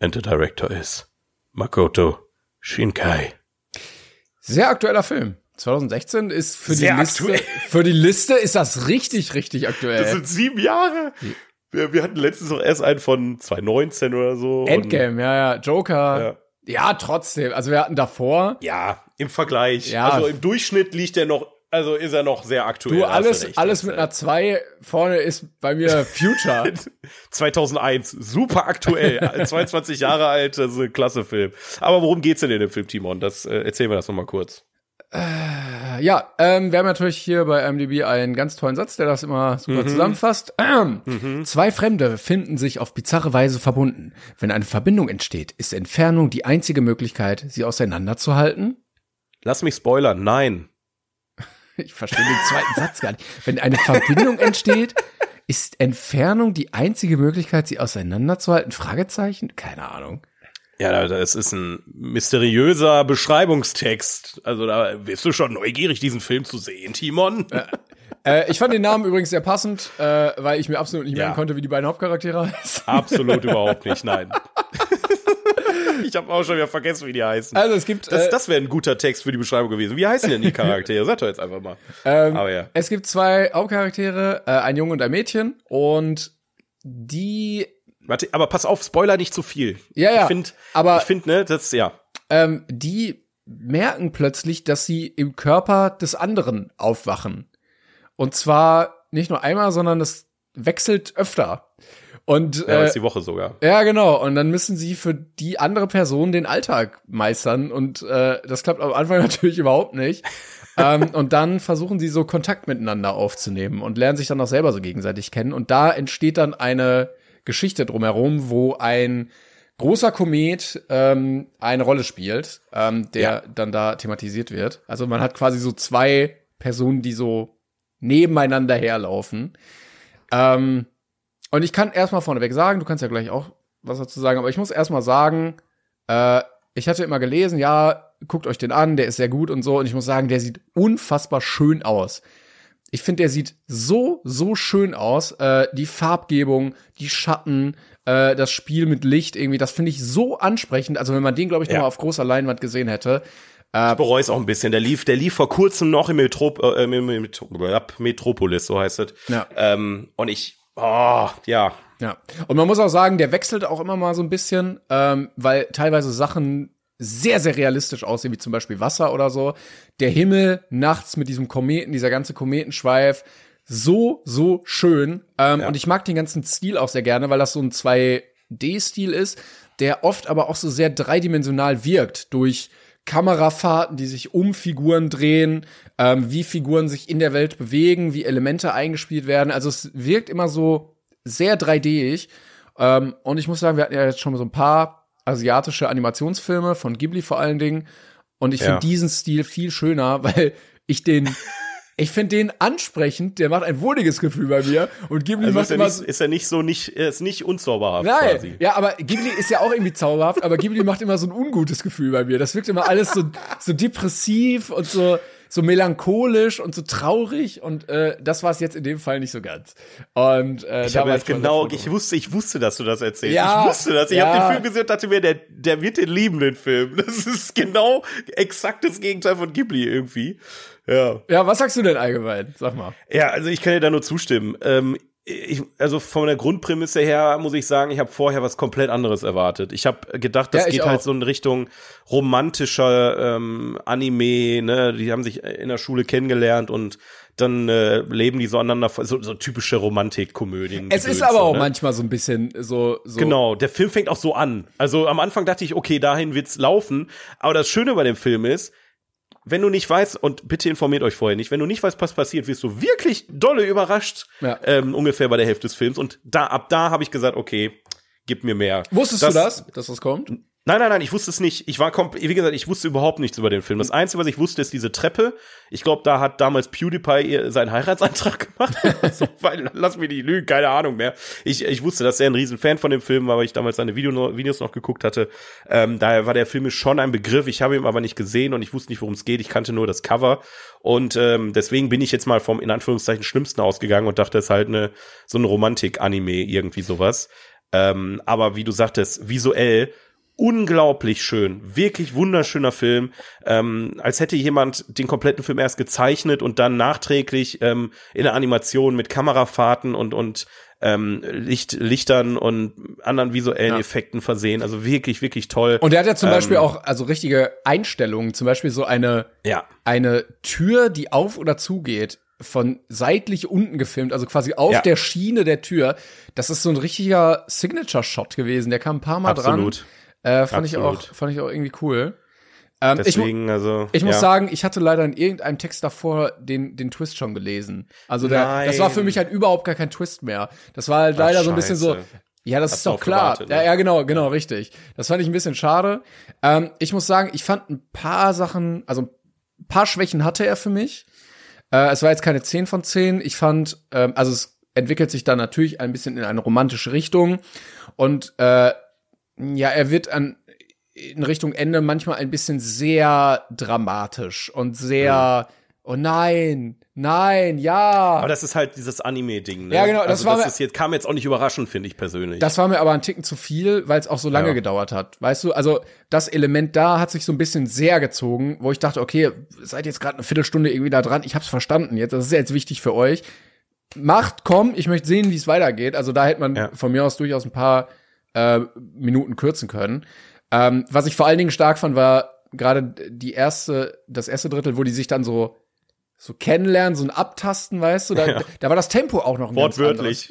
And the director is Makoto Shinkai. Sehr aktueller Film. 2016 ist für Sehr die Liste, aktuell. (laughs) für die Liste ist das richtig, richtig aktuell. Das sind sieben Jahre. Wir, wir hatten letztens noch erst einen von 2019 oder so. Endgame, ja, ja, Joker. Ja. Ja. trotzdem. Also wir hatten davor, ja, im Vergleich. Ja. Also im Durchschnitt liegt er noch, also ist er noch sehr aktuell. du, alles, recht, alles mit äh, einer 2 vorne ist bei mir (laughs) Future. (laughs) 2001, super aktuell, 22 Jahre alt, das ist ein klasse Film. Aber worum geht's denn in dem Film, Timon? Das äh, erzählen wir das nochmal kurz. Ja, ähm, wir haben natürlich hier bei IMDb einen ganz tollen Satz, der das immer super zusammenfasst. Ähm, Zwei Fremde finden sich auf bizarre Weise verbunden. Wenn eine Verbindung entsteht, ist Entfernung die einzige Möglichkeit, sie auseinanderzuhalten. Lass mich spoilern, nein. (laughs) Ich verstehe den zweiten Satz gar nicht. Wenn eine Verbindung entsteht, ist Entfernung die einzige Möglichkeit, sie auseinanderzuhalten? Fragezeichen? Keine Ahnung. Ja, das ist ein mysteriöser Beschreibungstext. Also da bist du schon neugierig, diesen Film zu sehen, Timon. Äh, ich fand den Namen übrigens sehr passend, äh, weil ich mir absolut nicht Ja. merken konnte, wie die beiden Hauptcharaktere heißen. Absolut (laughs) überhaupt nicht, nein. (laughs) ich habe auch schon wieder vergessen, wie die heißen. Also es gibt, Das, äh, das wäre ein guter Text für die Beschreibung gewesen. Wie heißen denn die Charaktere? (laughs) Sag doch jetzt einfach mal. ähm, Aber ja. es gibt zwei Hauptcharaktere, äh, ein Junge und ein Mädchen und die, Warte, aber pass auf, Spoiler nicht zu viel. Ja, ja, Ich finde, aber- ich finde, ne, das, ja. ähm, die merken plötzlich, dass sie im Körper des anderen aufwachen. Und zwar nicht nur einmal, sondern das wechselt öfter. Und Ja, äh, ist die Woche sogar. Ja, genau. Und dann müssen sie für die andere Person den Alltag meistern. Und äh, das klappt am Anfang (laughs) natürlich überhaupt nicht. ähm, und dann versuchen sie so Kontakt miteinander aufzunehmen und lernen sich dann auch selber so gegenseitig kennen. Und da entsteht dann eine Geschichte drumherum, wo ein großer Komet ähm, eine Rolle spielt, ähm, der Ja. dann da thematisiert wird. Also man hat quasi so zwei Personen, die so nebeneinander herlaufen. Ähm, und ich kann erstmal vorneweg sagen, du kannst ja gleich auch was dazu sagen, aber ich muss erstmal sagen, äh, ich hatte immer gelesen, ja, guckt euch den an, der ist sehr gut und so. Und ich muss sagen, der sieht unfassbar schön aus. Ich finde, der sieht so, so schön aus. Äh, die Farbgebung, die Schatten, äh, das Spiel mit Licht irgendwie, das finde ich so ansprechend. Also wenn man den, glaube ich, noch Ja. mal auf großer Leinwand gesehen hätte. Ich bereue es auch ein bisschen. Der lief, der lief vor kurzem noch im Metrop äh, Metropolis, so heißt es. Ja. Ähm, und ich, oh, ja, Ja. Und man muss auch sagen, der wechselt auch immer mal so ein bisschen, ähm, weil teilweise Sachen sehr, sehr realistisch aussehen, wie zum Beispiel Wasser oder so. Der Himmel nachts mit diesem Kometen, dieser ganze Kometenschweif, so, so schön. Ähm, Ja. Und ich mag den ganzen Stil auch sehr gerne, weil das so ein 2D-Stil ist, der oft aber auch so sehr dreidimensional wirkt durch Kamerafahrten, die sich um Figuren drehen, ähm, wie Figuren sich in der Welt bewegen, wie Elemente eingespielt werden. Also es wirkt immer so sehr 3D-ig. Ähm, und ich muss sagen, wir hatten ja jetzt schon so ein paar asiatische Animationsfilme von Ghibli vor allen Dingen. Und ich Ja. finde diesen Stil viel schöner, (laughs) weil ich den, ich finde den ansprechend, der macht ein wohliges Gefühl bei mir. Und Ghibli also macht ist er immer nicht, ist er nicht so nicht, ist nicht unzauberhaft Nein, quasi. ja, aber Ghibli ist ja auch irgendwie zauberhaft, aber Ghibli macht immer so ein ungutes Gefühl bei mir. Das wirkt immer alles so, so depressiv und so, so melancholisch und so traurig und äh, das war es jetzt in dem Fall nicht so ganz. Und äh, Ich habe jetzt genau, ich wusste, ich wusste, dass du das erzählst. Ja, ich wusste das. Ich ja. habe den Film gesehen und dachte mir, der, der wird den lieben, den Film. (laughs) Das ist genau exakt das Gegenteil von Ghibli irgendwie. Ja. Ja, was sagst du denn allgemein? Sag mal. Ja, also ich kann dir da nur zustimmen. Ähm, ich, also von der Grundprämisse her muss ich sagen, ich habe vorher was komplett anderes erwartet. Ich habe gedacht, das Ja, geht halt auch. so in Richtung romantischer ähm, Anime. Ne, die haben sich in der Schule kennengelernt und dann äh, leben die so aneinander, so, so typische Romantikkomödien. Es ist aber so, auch ne? manchmal so ein bisschen so, so Genau, der Film fängt auch so an. Also am Anfang dachte ich, okay, dahin wird's laufen. Aber das Schöne bei dem Film ist, wenn du nicht weißt, und bitte informiert euch vorher nicht, wenn du nicht weißt, was passiert, wirst du wirklich dolle überrascht, Ja. ähm, ungefähr bei der Hälfte des Films. Und da, ab da habe ich gesagt, okay, gib mir mehr. Wusstest du das, dass das kommt? Nein, nein, nein, ich wusste es nicht. Ich war komplett, wie gesagt, ich wusste überhaupt nichts über den Film. Das Einzige, was ich wusste, ist diese Treppe. Ich glaube, da hat damals PewDiePie seinen Heiratsantrag (laughs) gemacht. so, weil, lass mich nicht lügen, keine Ahnung mehr. Ich, ich wusste, dass er ein Riesenfan von dem Film war, weil ich damals seine Video, Videos noch geguckt hatte. Ähm, daher war der Film mir schon ein Begriff. Ich habe ihn aber nicht gesehen und ich wusste nicht, worum es geht. Ich kannte nur das Cover. Und ähm, deswegen bin ich jetzt mal vom, in Anführungszeichen, Schlimmsten ausgegangen und dachte, es ist halt eine, so ein Romantik-Anime, irgendwie sowas. Ähm, aber wie du sagtest, visuell unglaublich schön, wirklich wunderschöner Film, ähm, als hätte jemand den kompletten Film erst gezeichnet und dann nachträglich ähm, in der Animation mit Kamerafahrten und und ähm, Licht, Lichtern und anderen visuellen Ja. Effekten versehen. Also wirklich, wirklich toll. Und der hat ja zum Ähm, Beispiel auch also richtige Einstellungen, zum Beispiel so eine ja, eine Tür, die auf oder zugeht, von seitlich unten gefilmt, also quasi auf Ja. der Schiene der Tür. Das ist so ein richtiger Signature-Shot gewesen. Der kam ein paar Mal absolut. dran. Äh, fand ich auch, fand ich auch irgendwie cool. Ähm, ich, Deswegen, also ich muss ja. sagen, ich hatte leider in irgendeinem Text davor den, den Twist schon gelesen. Also der, das war für mich halt überhaupt gar kein Twist mehr. Das war halt leider so ein bisschen so, ja, das Hast ist doch klar. gewartet, ne? Ja, ja, genau, genau, richtig. Das fand ich ein bisschen schade. Ähm, ich muss sagen, ich fand ein paar Sachen, also ein paar Schwächen hatte er für mich. Äh, es war jetzt keine 10 von 10. Ich fand, ähm, also es entwickelt sich dann natürlich ein bisschen in eine romantische Richtung. Und äh, ja, er wird an in Richtung Ende manchmal ein bisschen sehr dramatisch und sehr, oh nein, nein, ja. Aber das ist halt dieses Anime-Ding, ne? Ja, genau, das also war das mir- ist jetzt, kam jetzt auch nicht überraschend, finde ich persönlich. Das war mir aber ein Ticken zu viel, weil es auch so lange Ja. gedauert hat. Weißt du, also das Element da hat sich so ein bisschen sehr gezogen, wo ich dachte, okay, seid jetzt gerade eine Viertelstunde irgendwie da dran, ich hab's verstanden jetzt, das ist jetzt wichtig für euch. Macht, komm, ich möchte sehen, wie es weitergeht. Also da hätte man Ja. von mir aus durchaus ein paar äh, Minuten kürzen können. Ähm, was ich vor allen Dingen stark fand, war gerade die erste, das erste Drittel, wo die sich dann so so kennenlernen, so ein Abtasten, weißt du, da, Ja. da war das Tempo auch noch ein ganz anderes. Wortwörtlich.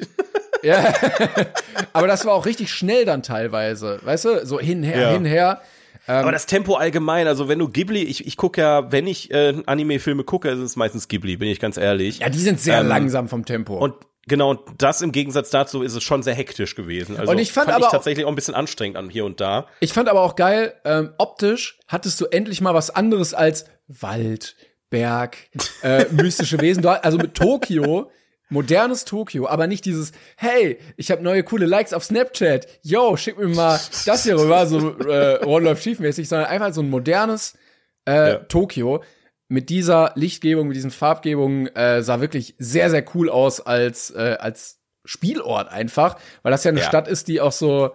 Ja. (laughs) Aber das war auch richtig schnell dann teilweise, weißt du, so hinher, Ja. hinher. Aber das Tempo allgemein, also wenn du Ghibli, ich, ich gucke ja, wenn ich äh, Anime-Filme gucke, ist es meistens Ghibli, bin ich ganz ehrlich. Ja, die sind sehr Ähm, langsam vom Tempo. Und genau, und das im Gegensatz dazu ist es schon sehr hektisch gewesen. Also Und ich fand ich aber auch- tatsächlich auch ein bisschen anstrengend an hier und da. Ich fand aber auch geil, ähm, optisch hattest du endlich mal was anderes als Wald, Berg, äh, (laughs) mystische Wesen. Also mit Tokio, modernes Tokio, aber nicht dieses, hey, ich habe neue coole Likes auf Snapchat, yo, schick mir mal das hier rüber, so äh, One Love Chief mäßig, sondern einfach so ein modernes äh, Ja. Tokio mit dieser Lichtgebung, mit diesen Farbgebungen äh, sah wirklich sehr, sehr cool aus als, äh, als Spielort einfach, weil das ja eine Ja. Stadt ist, die auch so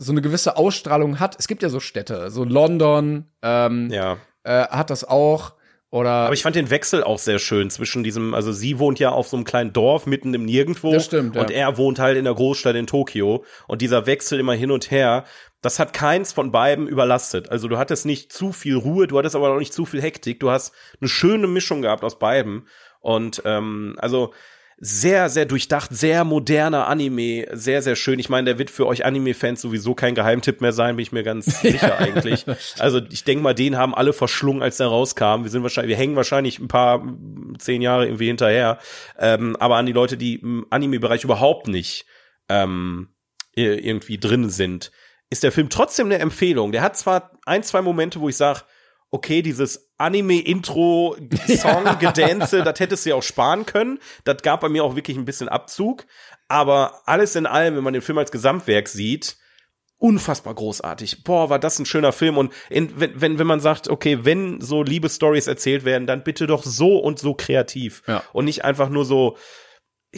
so eine gewisse Ausstrahlung hat. Es gibt ja so Städte, so London ähm, Ja. äh, hat das auch. Oder Aber ich fand den Wechsel auch sehr schön zwischen diesem, also sie wohnt ja auf so einem kleinen Dorf mitten im Nirgendwo. Das stimmt, ja. Und er wohnt halt in der Großstadt in Tokio. Und dieser Wechsel immer hin und her, das hat keins von beiden überlastet. Also du hattest nicht zu viel Ruhe, du hattest aber auch nicht zu viel Hektik. Du hast eine schöne Mischung gehabt aus beiden. Und ähm, also sehr, sehr durchdacht, sehr moderner Anime, sehr, sehr schön. Ich meine, der wird für euch Anime-Fans sowieso kein Geheimtipp mehr sein, bin ich mir ganz (laughs) sicher eigentlich. Also ich denke mal, den haben alle verschlungen, als der rauskam. Wir sind wahrscheinlich, wir hängen wahrscheinlich ein paar mm, zehn Jahre irgendwie hinterher. Ähm, aber an die Leute, die im Anime-Bereich überhaupt nicht ähm, irgendwie drin sind, ist der Film trotzdem eine Empfehlung. Der hat zwar ein, zwei Momente, wo ich sage, okay, dieses Anime-Intro-Song, (laughs) Gedänze, das hättest du ja auch sparen können. Das gab bei mir auch wirklich ein bisschen Abzug. Aber alles in allem, wenn man den Film als Gesamtwerk sieht, unfassbar großartig. Boah, war das ein schöner Film. Und in, wenn, wenn, wenn man sagt, okay, wenn so Liebesstories erzählt werden, dann bitte doch so und so kreativ. Ja. Und nicht einfach nur so,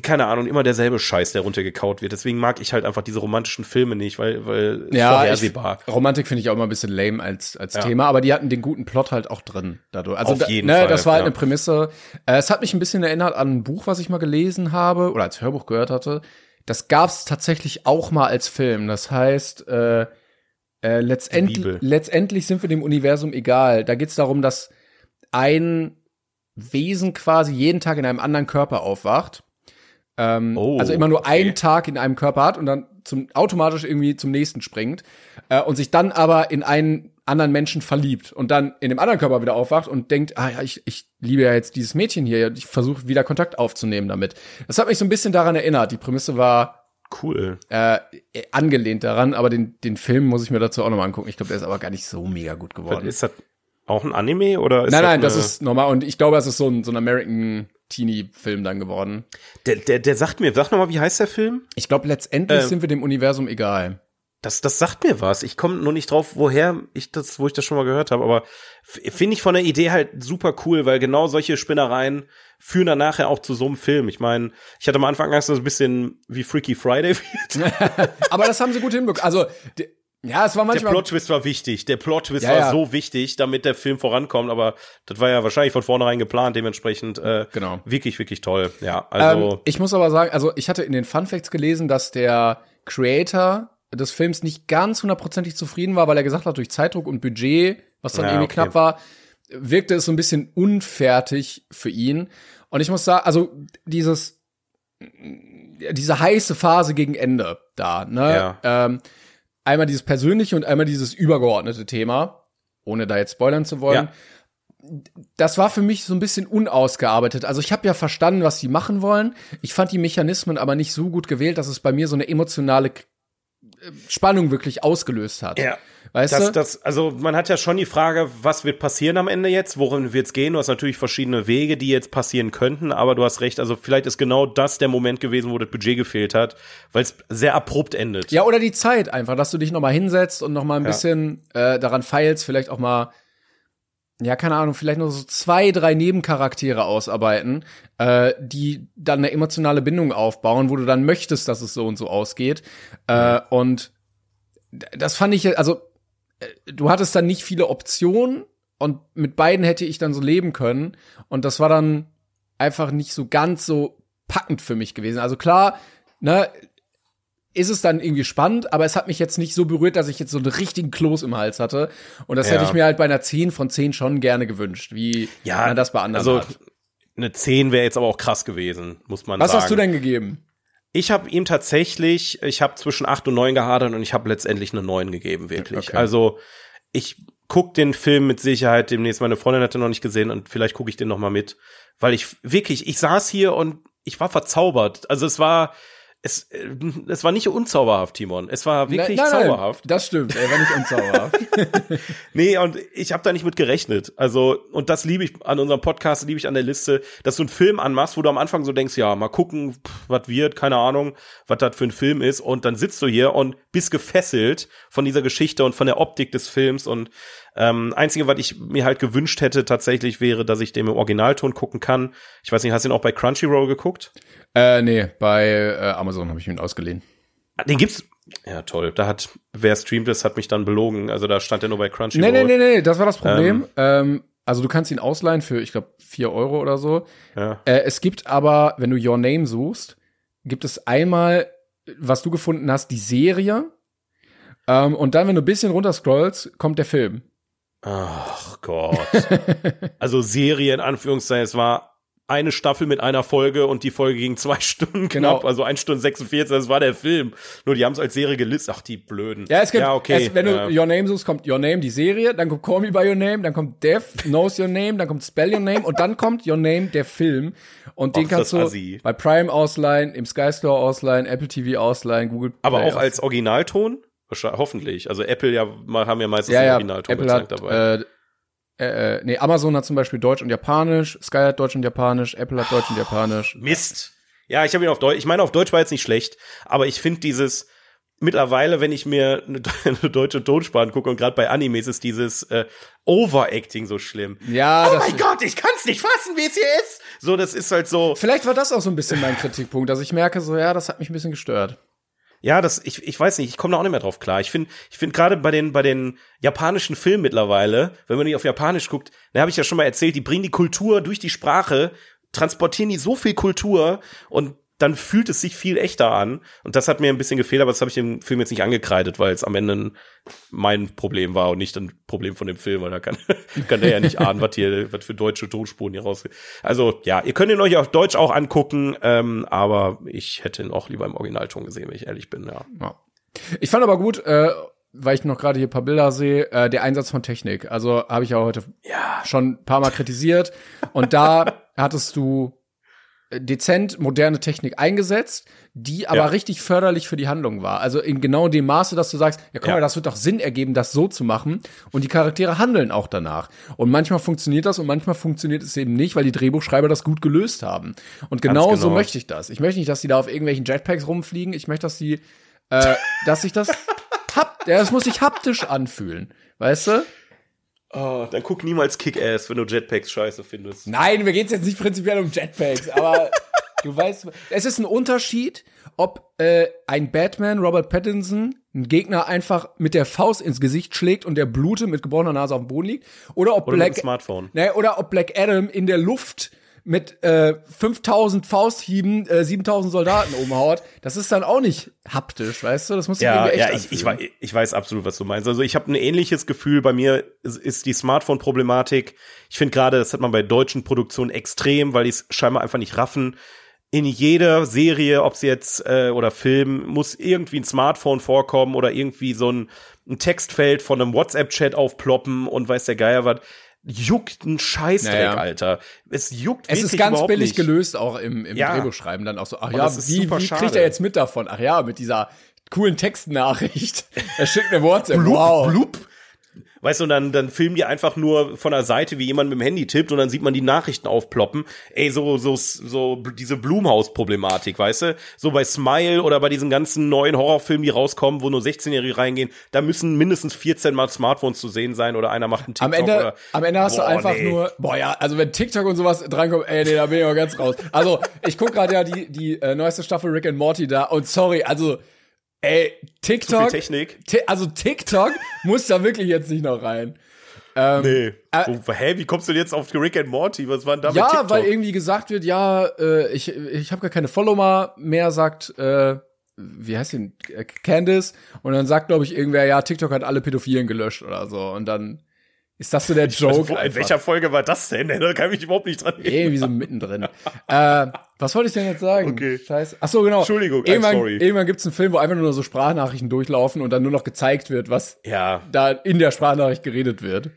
keine Ahnung, immer derselbe Scheiß, der runtergekaut wird. Deswegen mag ich halt einfach diese romantischen Filme nicht, weil, weil ja, vorhersehbar. ich, Romantik finde ich auch immer ein bisschen lame als als Ja. Thema, aber die hatten den guten Plot halt auch drin dadurch. Also Auf da, jeden ne, Fall, das war halt ja. eine Prämisse. Äh, es hat mich ein bisschen erinnert an ein Buch, was ich mal gelesen habe oder als Hörbuch gehört hatte. Das gab's tatsächlich auch mal als Film. Das heißt, äh, äh, letztendlich, letztendlich sind wir dem Universum egal. Da geht's darum, dass ein Wesen quasi jeden Tag in einem anderen Körper aufwacht. Ähm, Oh, also immer nur okay. einen Tag in einem Körper hat und dann zum, automatisch irgendwie zum nächsten springt äh, und sich dann aber in einen anderen Menschen verliebt und dann in dem anderen Körper wieder aufwacht und denkt, ah ja, ich, ich liebe ja jetzt dieses Mädchen hier, ich versuche wieder Kontakt aufzunehmen damit. Das hat mich so ein bisschen daran erinnert. Die Prämisse war Cool. äh, angelehnt daran, aber den, den Film muss ich mir dazu auch nochmal angucken. Ich glaube, der ist aber gar nicht so mega gut geworden. Ist das auch ein Anime oder ist nein, nein, das ist normal und ich glaube, es ist so ein, so ein American Teenie-Film dann geworden. der, der, der sagt mir, sag noch mal, wie heißt der Film? Ich glaube, letztendlich Äh, sind wir dem Universum egal. Das, das sagt mir was. Ich komme nur nicht drauf, woher ich das, wo ich das schon mal gehört habe. Aber finde ich von der Idee halt super cool, weil genau solche Spinnereien führen dann nachher auch zu so einem Film. Ich meine, ich hatte am Anfang Angst, dass es ein bisschen wie Freaky Friday (laughs) wird. (laughs) Aber das haben sie gut hinbekommen. Also, ja, es war Der manchmal. Plot-Twist war wichtig. Der Plot-Twist Ja, war ja. so wichtig, damit der Film vorankommt. Aber das war ja wahrscheinlich von vornherein geplant. Dementsprechend äh, Genau. wirklich, wirklich toll. Ja, also ähm, ich muss aber sagen, also ich hatte in den Fun Facts gelesen, dass der Creator des Films nicht ganz hundertprozentig zufrieden war, weil er gesagt hat, durch Zeitdruck und Budget, was dann Ja, irgendwie okay. knapp war, wirkte es so ein bisschen unfertig für ihn. Und ich muss sagen, also dieses diese heiße Phase gegen Ende da, ne? Ja. Ähm, einmal dieses persönliche und einmal dieses übergeordnete Thema, ohne da jetzt spoilern zu wollen. Das war für mich so ein bisschen unausgearbeitet. Also ich habe ja verstanden, was die machen wollen. Ich fand die Mechanismen aber nicht so gut gewählt, dass es bei mir so eine emotionale Spannung wirklich ausgelöst hat. Ja. Weißt Das, du? das, also man hat ja schon die Frage, was wird passieren am Ende jetzt? Worin wird's gehen? Du hast natürlich verschiedene Wege, die jetzt passieren könnten, aber du hast recht, also vielleicht ist genau das der Moment gewesen, wo das Budget gefehlt hat, weil es sehr abrupt endet. Ja, oder die Zeit einfach, dass du dich noch mal hinsetzt und noch mal ein Ja. bisschen äh, daran feilst, vielleicht auch mal ja, keine Ahnung, vielleicht nur so zwei, drei Nebencharaktere ausarbeiten, äh, die dann eine emotionale Bindung aufbauen, wo du dann möchtest, dass es so und so ausgeht. Äh, und das fand ich, also äh, du hattest dann nicht viele Optionen und mit beiden hätte ich dann so leben können. Und das war dann einfach nicht so ganz so packend für mich gewesen. Also klar, ne, ist es dann irgendwie spannend, aber es hat mich jetzt nicht so berührt, dass ich jetzt so einen richtigen Kloß im Hals hatte. Und das Ja. hätte ich mir halt bei einer 10 von 10 schon gerne gewünscht, wie Ja, man das bei anderen also hat. eine 10 wäre jetzt aber auch krass gewesen, muss man Was sagen. hast du denn gegeben? Ich habe ihm tatsächlich, ich habe zwischen 8 und 9 gehadert und ich habe letztendlich eine 9 gegeben, wirklich. Okay. Also ich guck den Film mit Sicherheit demnächst. Meine Freundin hatte noch nicht gesehen und vielleicht gucke ich den noch mal mit, weil ich wirklich, ich saß hier und ich war verzaubert. Also es war, es, äh, es war nicht unzauberhaft, Timon. Es war wirklich nein, nein, zauberhaft. das stimmt, er war nicht unzauberhaft. (laughs) Nee, und ich habe da nicht mit gerechnet. Also, und das liebe ich an unserem Podcast, liebe ich an der Liste, dass du einen Film anmachst, wo du am Anfang so denkst, ja, mal gucken, was wird, keine Ahnung, was das für ein Film ist. Und dann sitzt du hier und bist gefesselt von dieser Geschichte und von der Optik des Films. Und ähm, einzige, was ich mir halt gewünscht hätte, tatsächlich wäre, dass ich den im Originalton gucken kann. Ich weiß nicht, hast du ihn auch bei Crunchyroll geguckt? Äh, nee, bei äh, Amazon habe ich ihn ausgeliehen. Ah, Den gibt's. Ja, toll. Da hat, wer streamt es, hat mich dann belogen. Also da stand er nur bei Crunchyroll. Nee, nee, nee, nee, das war das Problem. Ähm, also du kannst ihn ausleihen für, ich glaube, vier Euro oder so. Ja. Äh, es gibt aber, wenn du Your Name suchst, gibt es einmal, was du gefunden hast, die Serie. Ähm, und dann, wenn du ein bisschen runter scrollst, kommt der Film. Ach Gott. (laughs) also Serie in Anführungszeichen, es war eine Staffel mit einer Folge und die Folge ging zwei (laughs) Stunden Genau. knapp, also 1 Stunde 46, das war der Film. Nur die haben es als Serie gelistet. Ach, die Blöden. Ja, es gibt, ja okay. es, wenn du ja. Your Name suchst, kommt Your Name, die Serie, dann kommt Call Me By Your Name, dann kommt Death, Knows Your Name, dann kommt Spell Your Name und dann kommt Your Name, der Film. Und den Och, kannst du Assi. bei Prime ausleihen, im Sky Store ausleihen, Apple TV ausleihen, Google Aber Play auch als Originalton? Hoffentlich. Also Apple ja haben ja meistens ja, ja, Originalton Apple gezeigt hat, dabei. äh, äh, nee, Amazon hat zum Beispiel Deutsch und Japanisch, Sky hat Deutsch und Japanisch, Apple hat Deutsch und Japanisch. Mist. Ja, ich habe ihn auf Deutsch. Ich meine, auf Deutsch war jetzt nicht schlecht, aber ich finde dieses mittlerweile, wenn ich mir eine, (laughs) eine deutsche Tonspur angucke und gerade bei Animes ist dieses äh, Overacting so schlimm. Ja, oh mein Gott, ich kann's nicht fassen, wie es hier ist. So, das ist halt so. Vielleicht war das auch so ein bisschen mein Kritikpunkt, dass ich merke, so, ja, das hat mich ein bisschen gestört. Ja, das ich ich weiß nicht, ich komme da auch nicht mehr drauf klar. Ich finde ich finde gerade bei den bei den japanischen Filmen mittlerweile, wenn man die auf Japanisch guckt, da habe ich ja schon mal erzählt, die bringen die Kultur durch die Sprache, transportieren die so viel Kultur und dann fühlt es sich viel echter an. Und das hat mir ein bisschen gefehlt, aber das habe ich dem Film jetzt nicht angekreidet, weil es am Ende ein- mein Problem war und nicht ein Problem von dem Film, weil da kann, (laughs) kann der ja nicht ahnen, was hier, was für deutsche Tonspuren hier raus. Also ja, ihr könnt ihn euch auf Deutsch auch angucken, ähm, aber ich hätte ihn auch lieber im Originalton gesehen, wenn ich ehrlich bin, ja. Ja. Ich fand aber gut, äh, weil ich noch gerade hier ein paar Bilder sehe, äh, der Einsatz von Technik. Also habe ich ja heute schon ein paar Mal kritisiert. Und da (laughs) hattest du dezent moderne Technik eingesetzt, die aber Ja. richtig förderlich für die Handlung war. Also in genau dem Maße, dass du sagst, ja guck Ja. mal, das wird doch Sinn ergeben, das so zu machen. Und die Charaktere handeln auch danach. Und manchmal funktioniert das und manchmal funktioniert es eben nicht, weil die Drehbuchschreiber das gut gelöst haben. Und genau, so genau. möchte ich das. Ich möchte nicht, dass die da auf irgendwelchen Jetpacks rumfliegen. Ich möchte, dass die äh, dass sich das (laughs) ja, das muss sich haptisch anfühlen, weißt du? Oh, dann guck niemals Kick-Ass, wenn du Jetpacks scheiße findest. Nein, mir geht's jetzt nicht prinzipiell um Jetpacks, aber (laughs) du weißt, es ist ein Unterschied, ob äh, ein Batman, Robert Pattinson, einen Gegner einfach mit der Faust ins Gesicht schlägt und der Blute mit gebrochener Nase auf dem Boden liegt, oder ob Oder Black Smartphone. Ne, oder ob Black Adam in der Luft mit äh, 5000 Fausthieben äh, 7000 Soldaten umhaut, das ist dann auch nicht haptisch, weißt du? Das muss Ja, irgendwie echt ja, ich, ich, wei- ich weiß absolut, was du meinst. Also ich habe ein ähnliches Gefühl. Bei mir ist, ist die Smartphone-Problematik. Ich finde gerade, das hat man bei deutschen Produktionen extrem, weil die es scheinbar einfach nicht raffen. In jeder Serie, ob sie jetzt äh, oder Film, muss irgendwie ein Smartphone vorkommen oder irgendwie so ein, ein Textfeld von einem WhatsApp-Chat aufploppen und weiß der Geier was. Juckt ein Scheißdreck, Naja. Alter. Es juckt Es ist ganz billig nicht. gelöst, auch im, im Ja. Drehbuchschreiben dann auch so. Ach ja, wie, wie kriegt er jetzt mit davon? Ach ja, mit dieser coolen Textnachricht. (laughs) Er schickt eine WhatsApp. Blub, wow. blub. Weißt du, und dann, dann filmen die einfach nur von der Seite, wie jemand mit dem Handy tippt und dann sieht man die Nachrichten aufploppen. Ey, so, so, so, diese Blumhaus-Problematik, weißt du? So bei Smile oder bei diesen ganzen neuen Horrorfilmen, die rauskommen, wo nur 16-Jährige reingehen, da müssen mindestens 14 Mal Smartphones zu sehen sein oder einer macht einen TikTok Am Ende, oder, am Ende hast Boah, du einfach nee. nur, boah ja, also wenn TikTok und sowas drankommt, ey, nee, da bin ich auch ganz raus. Also, ich guck gerade ja die, die äh, neueste Staffel Rick and Morty da und sorry, also, ey, TikTok, also TikTok (laughs) muss da wirklich jetzt nicht noch rein. Ähm, Nee. äh, Wo, hä, wie kommst du denn jetzt auf Rick and Morty? Was war denn da Ja, TikTok? weil irgendwie gesagt wird, ja, äh, ich, ich habe gar keine Follower mehr, sagt, äh, wie heißt denn, äh, Candice. Und dann sagt, glaube ich, irgendwer, ja, TikTok hat alle Pädophilen gelöscht oder so. Und dann ist das so der Joke? Wo, in welcher Folge war das denn? (laughs) Da kann ich mich überhaupt nicht dran erinnern. Irgendwie so mittendrin. äh, was wollte ich denn jetzt sagen? Okay. Scheiße. Ach so, genau. Entschuldigung, I'm irgendwann, sorry. Irgendwann gibt's einen Film, wo einfach nur so Sprachnachrichten durchlaufen und dann nur noch gezeigt wird, was Ja, da in der Sprachnachricht geredet wird.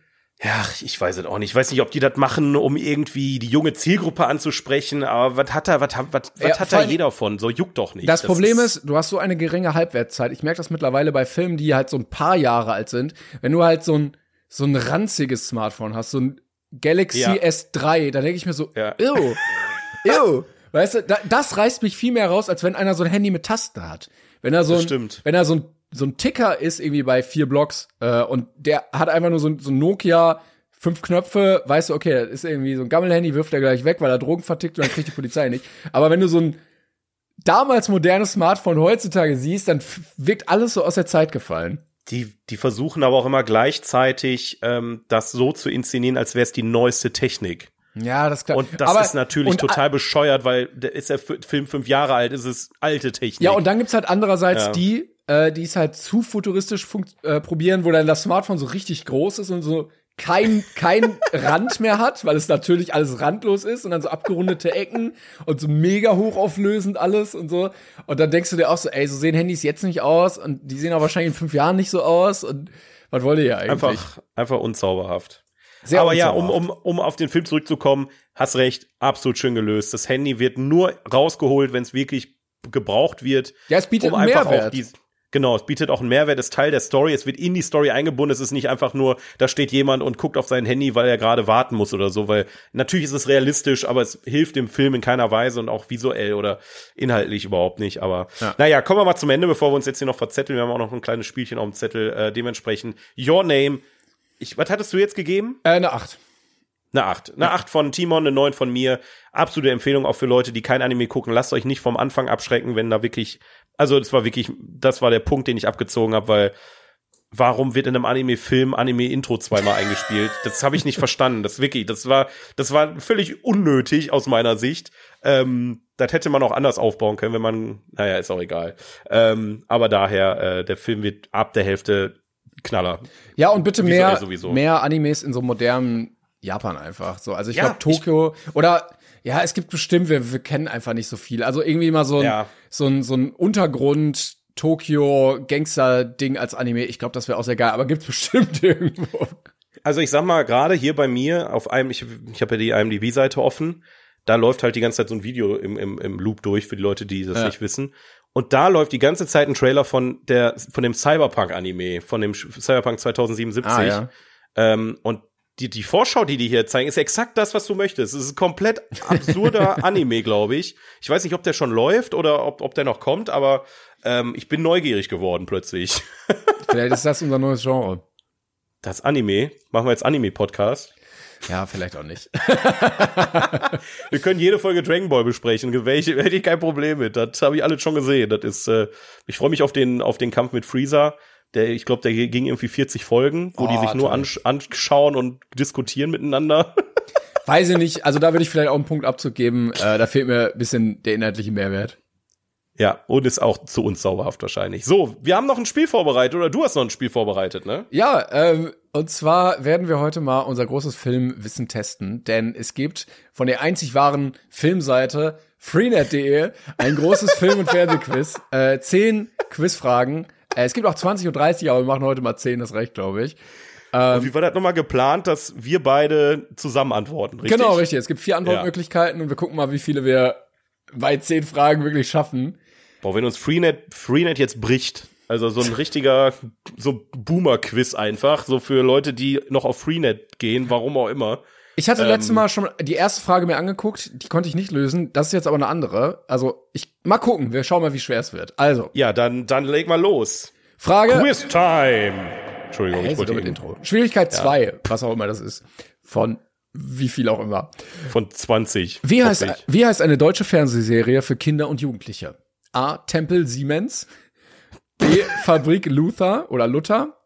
Ja, ich weiß es auch nicht. Ich weiß nicht, ob die das machen, um irgendwie die junge Zielgruppe anzusprechen, aber was hat da, was, hat- was, was Ja, hat da jeder von? So juckt doch nicht. Das, Problem ist, du hast so eine geringe Halbwertszeit. Ich merke das mittlerweile bei Filmen, die halt so ein paar Jahre alt sind. Wenn du halt so ein, so ein ranziges Smartphone hast, so ein Galaxy Ja. S3, da denke ich mir so, Ja. ew, (laughs) ew. Weißt du, da, das reißt mich viel mehr raus, als wenn einer so ein Handy mit Tasten hat. Wenn er so ein, stimmt. wenn er so ein, so ein Ticker ist, irgendwie bei vier Blocks, äh, und der hat einfach nur so, ein- so ein Nokia, fünf Knöpfe, weißt du, okay, das ist irgendwie so ein Gammelhandy, wirft er gleich weg, weil er Drogen vertickt und dann kriegt die Polizei nicht. Aber wenn du so ein damals modernes Smartphone heutzutage siehst, dann wirkt alles so aus der Zeit gefallen. die, die versuchen aber auch immer gleichzeitig, ähm, das so zu inszenieren, als wäre es die neueste Technik. Ja, das klar. Und das Aber- ist natürlich total bescheuert, weil der ist der Film fünf Jahre alt, ist es alte Technik. Ja, und dann gibt's halt andererseits Ja. die, äh, die es halt zu futuristisch äh, probieren, wo dann das Smartphone so richtig groß ist und so kein, (laughs) kein Rand mehr hat, weil es natürlich alles randlos ist und dann so abgerundete Ecken und so mega hochauflösend alles und so. Und dann denkst du dir auch so, ey, so sehen Handys jetzt nicht aus und die sehen auch wahrscheinlich in fünf Jahren nicht so aus und was wollt ihr ja eigentlich? einfach, einfach unzauberhaft. Sehr aber ja, um, um, um auf den Film zurückzukommen, hast recht, absolut schön gelöst. Das Handy wird nur rausgeholt, wenn es wirklich gebraucht wird. Ja, es bietet um einen einfach auch Mehrwert. die, Genau, es bietet auch einen Mehrwert, ist Teil der Story, es wird in die Story eingebunden, es ist nicht einfach nur, da steht jemand und guckt auf sein Handy, weil er gerade warten muss oder so, weil natürlich ist es realistisch, aber es hilft dem Film in keiner Weise und auch visuell oder inhaltlich überhaupt nicht, aber Ja. naja, kommen wir mal zum Ende, bevor wir uns jetzt hier noch verzetteln, wir haben auch noch ein kleines Spielchen auf dem Zettel, äh, dementsprechend, Your Name, ich, was hattest du jetzt gegeben? Äh, eine Acht. Eine 8. Eine 8 von Timon, eine 9 von mir. Absolute Empfehlung auch für Leute, die kein Anime gucken. Lasst euch nicht vom Anfang abschrecken, wenn da wirklich, also das war wirklich, das war der Punkt, den ich abgezogen habe, weil warum wird in einem Anime-Film Anime-Intro zweimal eingespielt? Das habe ich nicht verstanden. Das wirklich, das war, das war völlig unnötig aus meiner Sicht. Ähm, das hätte man auch anders aufbauen können, wenn man, naja, ist auch egal. Ähm, aber daher, äh, der Film wird ab der Hälfte Knaller. Ja, und bitte mehr, sowieso. mehr Animes in so modernen Japan einfach. So, also ich Ja, glaube Tokio oder ja, es gibt bestimmt, wir, wir kennen einfach nicht so viel. Also irgendwie mal so ein, Ja. so ein, so ein Untergrund Tokio Gangster Ding als Anime. Ich glaube, das wäre auch sehr geil, aber gibt's (laughs) bestimmt irgendwo. Also ich sag mal, gerade hier bei mir auf einem, ich, ich habe ja die IMDb-Seite offen, da läuft halt die ganze Zeit so ein Video im, im, im Loop durch für die Leute, die das Ja. nicht wissen. Und da läuft die ganze Zeit ein Trailer von der von dem Cyberpunk-Anime, von dem Cyberpunk 2077. Ah, ja. ähm, und die, die Vorschau, die die hier zeigen, ist exakt das, was du möchtest. Es ist ein komplett absurder (laughs) Anime, glaube ich. Ich weiß nicht, ob der schon läuft oder ob, ob der noch kommt, aber ähm, ich bin neugierig geworden plötzlich. (laughs) Vielleicht ist das unser neues Genre. Das Anime, machen wir jetzt Anime-Podcast. Ja, vielleicht auch nicht. (laughs) Wir können jede Folge Dragon Ball besprechen. Welche hätte ich kein Problem mit. Das habe ich alles schon gesehen. Das ist, äh, ich freue mich auf den, auf den Kampf mit Freezer. Der, ich glaube, der ging irgendwie 40 Folgen, wo die Oh, sich nur ansch anschauen und diskutieren miteinander. (laughs) Weiß ich nicht. Also da würde ich vielleicht auch einen Punkt Abzug geben. Äh, da fehlt mir ein bisschen der inhaltliche Mehrwert. ja, und ist auch zu uns sauberhaft wahrscheinlich. So, wir haben noch ein Spiel vorbereitet oder du hast noch ein Spiel vorbereitet, ne? Ja, ähm, und zwar werden wir heute mal unser großes Filmwissen testen, denn es gibt von der einzig wahren Filmseite freenet.de ein großes (laughs) Film- und Fernsehquiz. Äh, zehn Quizfragen. Äh, es gibt auch 20 und 30, aber wir machen heute mal 10, das reicht, glaube ich. Und wie war das nochmal geplant, dass wir beide zusammen antworten, richtig? Genau, richtig. Es gibt vier Antwortmöglichkeiten und wir gucken mal, wie viele wir bei zehn Fragen wirklich schaffen. Boah, wenn uns Freenet, Freenet jetzt bricht, also so ein richtiger, so Boomer-Quiz einfach, so für Leute, die noch auf Freenet gehen, warum auch immer. Ich hatte Ähm. letztes Mal schon die erste Frage mir angeguckt, die konnte ich nicht lösen. Das ist jetzt aber eine andere. Also, ich mal gucken, wir schauen mal, wie schwer es wird. Also, Ja, dann, dann leg mal los. Frage Quiz Time. Entschuldigung, Hä, ich wollte mit Intro. Schwierigkeit 2, was auch immer das ist. Von wie viel auch immer. von 20. Wie heißt, wie heißt eine deutsche Fernsehserie für Kinder und Jugendliche? A. Tempel Siemens. B. Fabrik Luther oder Luther.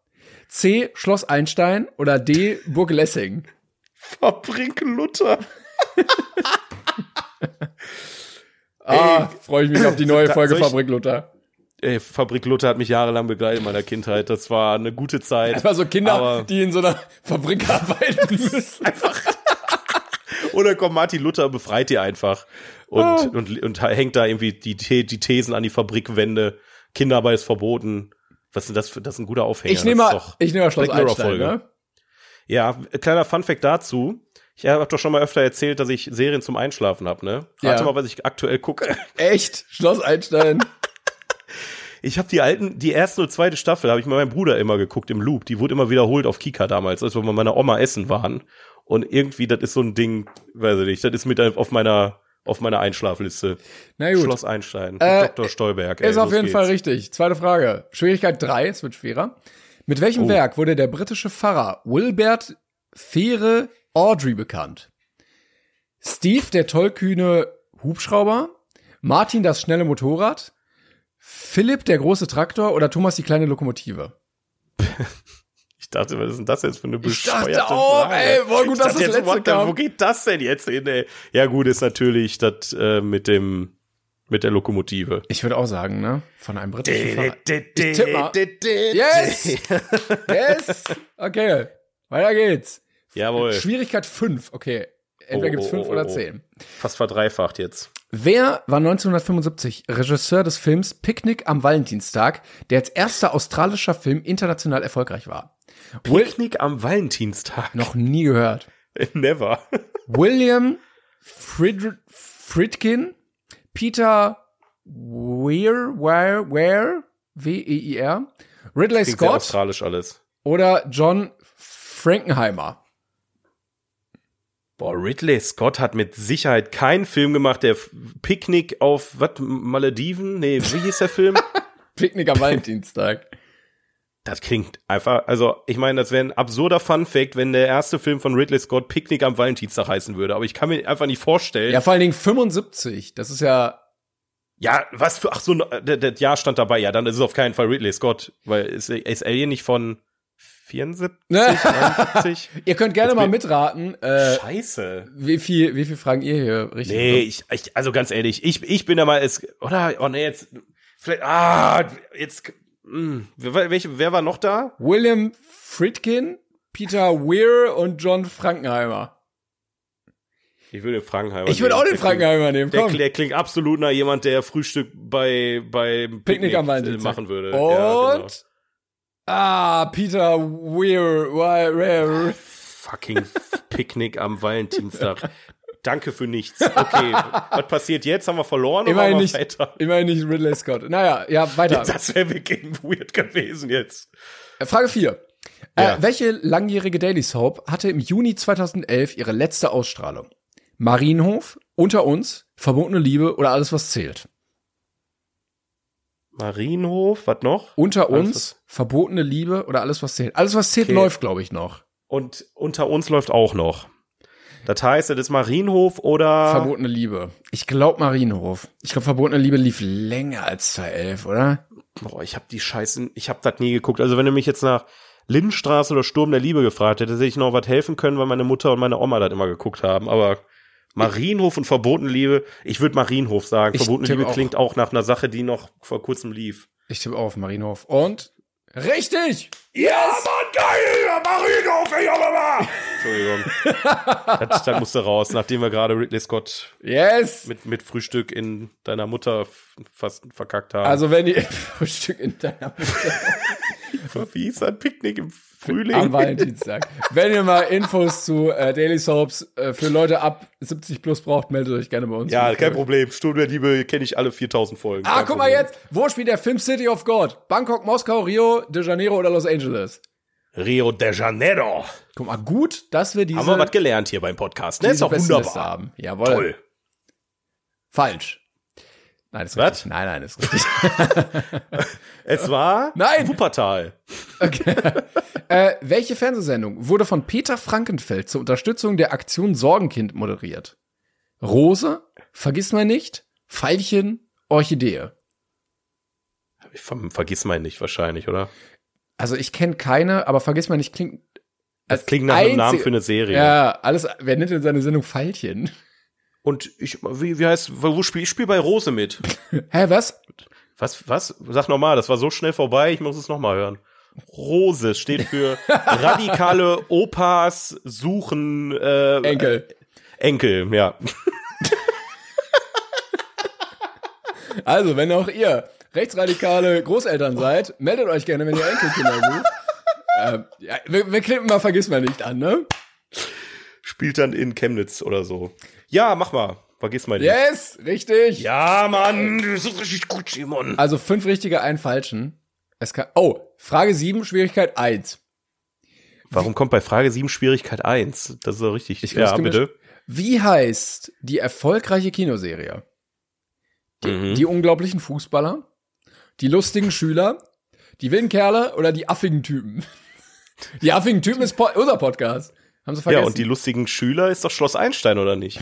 C. Schloss Einstein oder D. Burg Lessing. Fabrik Luther. (laughs) Ah, freue ich mich auf die neue Folge ich- Fabrik Luther. ey, Fabrik Luther hat mich jahrelang begleitet in meiner Kindheit. Das war eine gute Zeit. Einfach so Kinder, die in so einer Fabrik arbeiten müssen. (laughs) Einfach. Oder kommt Martin Luther befreit die einfach und, Ah. und, und hängt da irgendwie die, die Thesen an die Fabrikwände. Kinderarbeit ist verboten. Was ist denn das für, das ist ein guter Aufhänger. Ich nehme mal, ich nehme mal Schloss Einstein, ne? Ja, kleiner Funfact dazu. Ich habe doch schon mal öfter erzählt, dass ich Serien zum Einschlafen habe, ne? Ja. mal, was ich aktuell gucke. (laughs) Echt? Schloss Einstein. (laughs) Ich habe die alten, die erste und zweite Staffel habe ich mit meinem Bruder immer geguckt im Loop. Die wurde immer wiederholt auf Kika damals, als wir bei meiner Oma essen waren. Und irgendwie, das ist so ein Ding, weiß ich nicht, das ist mit auf meiner auf meiner Einschlafliste. Na gut. Schloss Einstein, Äh, Dr. Stolberg. ey, Ist auf jeden geht's. Fall richtig. Zweite Frage. Schwierigkeit drei. es wird schwerer. Mit welchem Oh. Werk wurde der britische Pfarrer Wilbert Fähre Audrey bekannt? Steve, der tollkühne Hubschrauber? Martin, das schnelle Motorrad? Philipp, der große Traktor? Oder Thomas, die kleine Lokomotive? (laughs) Ich dachte, was ist denn das jetzt für eine Ich bescheuerte dachte auch, Frage? ey, voll gut, Ich dass dachte das jetzt, letzte kam. Wo geht das denn jetzt hin, ey? Ja gut, ist natürlich das äh, mit dem mit der Lokomotive. Ich würde auch sagen, ne? Von einem britischen. Ich mal. Yes! (laughs) Yes! Okay, weiter geht's. Jawohl. Schwierigkeit 5. Okay. Entweder Oh, gibt's oh, 5 oh, oder oh. 10. Fast verdreifacht jetzt. Wer war 1975 Regisseur des Films Picknick am Valentinstag, der als erster australischer Film international erfolgreich war? Will Picknick am Valentinstag. noch nie gehört. (laughs) Never. William Fried Friedkin, Peter Weir, Weir, Weir, W-E-I-R, Ridley Klingt Scott australisch alles. oder John Frankenheimer. Boah, Ridley Scott hat mit Sicherheit keinen Film gemacht, der Picknick auf, was, Malediven? Nee, wie hieß der Film? (laughs) Picknick am (laughs) Valentinstag. Das klingt einfach, also ich meine, das wäre ein absurder Fun-Fact, wenn der erste Film von Ridley Scott Picknick am Valentinstag heißen würde. Aber ich kann mir einfach nicht vorstellen. Ja, vor allen Dingen 75. Das ist ja Ja, was für, ach so, das, Jahr stand dabei. Ja, dann ist es auf keinen Fall Ridley Scott, weil ist, ist Alien nicht von 74, 73? (laughs) Ihr könnt gerne Jetzt mal mitraten, äh, Scheiße. wie viel, wie viel Fragen ihr hier richtig Nee, ich, ich, also ganz ehrlich, ich, ich bin da mal, es, oder, oh nee, jetzt, vielleicht, ah, jetzt, mh, wer, welche, wer war noch da? William Friedkin, Peter Weir und John Frankenheimer. Ich würde den Frankenheimer Ich würde auch nehmen. den Frankenheimer nehmen, Der, komm. der klingt absolut nach jemand, der Frühstück bei, bei Picknick am äh, Valentinstag. machen würde. Und? Ja, genau. Ah, Peter Weir, Weir, Weir. Fucking Picknick am Valentinstag. (laughs) Danke für nichts. Okay, (laughs) was passiert jetzt? Haben wir verloren oder Immerhin wir nicht, weiter? immerhin nicht Ridley Scott. Naja, ja, weiter. Das wäre wirklich weird gewesen jetzt. Äh, Frage 4. Ja. Äh, welche langjährige Daily Soap hatte im Juni 2011 ihre letzte Ausstrahlung? Marienhof, Unter uns, Verbotene Liebe oder alles, was zählt? Marienhof, was noch? Unter Alles, uns, Verbotene Liebe oder alles, was zählt? Alles, was zählt, Okay. läuft, glaube ich, noch. Und unter uns läuft auch noch. Das heißt, das ist Marienhof oder Verbotene Liebe. Ich glaube Marienhof. Ich glaube, Verbotene Liebe lief länger als 2011, oder? Boah, ich habe die Scheißen, ich habe das nie geguckt. Also wenn du mich jetzt nach Lindenstraße oder Sturm der Liebe gefragt hätte, hätte ich noch was helfen können, weil meine Mutter und meine Oma das immer geguckt haben. Aber Marienhof und Verbotene Liebe, ich würde Marienhof sagen. Ich Verbotene Liebe auch. klingt auch nach einer Sache, die noch vor kurzem lief. Ich tippe auf Marienhof. Und? Richtig! Ja, Mann, geil! Marienhof, ich aber mal! Entschuldigung. das, das musste raus, nachdem wir gerade Ridley Scott Yes! mit, mit Frühstück in deiner Mutter fast verkackt haben. Also wenn ihr (laughs) Frühstück in deiner Mutter wie ist ein Picknick im Frühling? am Valentinstag. Wenn ihr mal Infos zu äh, Daily Soaps äh, für Leute ab 70 plus braucht, meldet euch gerne bei uns. Ja, kein Problem. Stunde der Liebe kenne ich alle 4000 Folgen. Ah, Kein guck mal Problem. jetzt. Wo spielt der Film City of God? Bangkok, Moskau, Rio de Janeiro oder Los Angeles? Rio de Janeiro. Guck mal, gut, dass wir diese, Haben wir was gelernt hier beim Podcast. Ne? Ist doch wunderbar. haben. Jawohl. Toll. Falsch. Nein, ist Was? richtig. Nein, nein, ist richtig. (laughs) Es war Nein. Wuppertal. äh, welche Fernsehsendung wurde von Peter Frankenfeld zur Unterstützung der Aktion Sorgenkind moderiert? Rose, Vergiss mal nicht, Veilchen, Orchidee. Ver vergiss mal nicht wahrscheinlich, oder? Also ich kenne keine, aber Vergiss mal nicht klingt. Das klingt nach einem Namen für eine Serie. Ja, alles. Wer nennt denn seine Sendung Veilchen? Und ich, wie, wie heißt, wo spiel ich spiele bei Rose mit. (laughs) Hä, was? Was, was? Sag nochmal, das war so schnell vorbei, ich muss es nochmal hören. Rose steht für (laughs) radikale Opas suchen äh, Enkel. Enkel, ja. Also, wenn auch ihr rechtsradikale Großeltern seid, meldet euch gerne, wenn ihr Enkelkinder (laughs) sucht. ähm, ja, wir, wir klippen mal, vergiss mal nicht an, ne? Spielt dann in Chemnitz oder so. Ja, mach mal. Vergiss mal nicht. Yes, richtig. Ja, Mann, das ist richtig gut, Simon. Also fünf richtige, einen falschen. Es kann, oh, Frage sieben, Schwierigkeit eins. Warum kommt bei Frage 7 Schwierigkeit 1? Das ist doch richtig. Ich ja, bitte. Wie heißt die erfolgreiche Kinoserie? Die, Mhm. die unglaublichen Fußballer, die lustigen Schüler, die wilden Kerle oder die affigen Typen? (laughs) Die affigen Typen ist po unser Podcast. Haben sie vergessen? Ja, und die lustigen Schüler ist doch Schloss Einstein, oder nicht?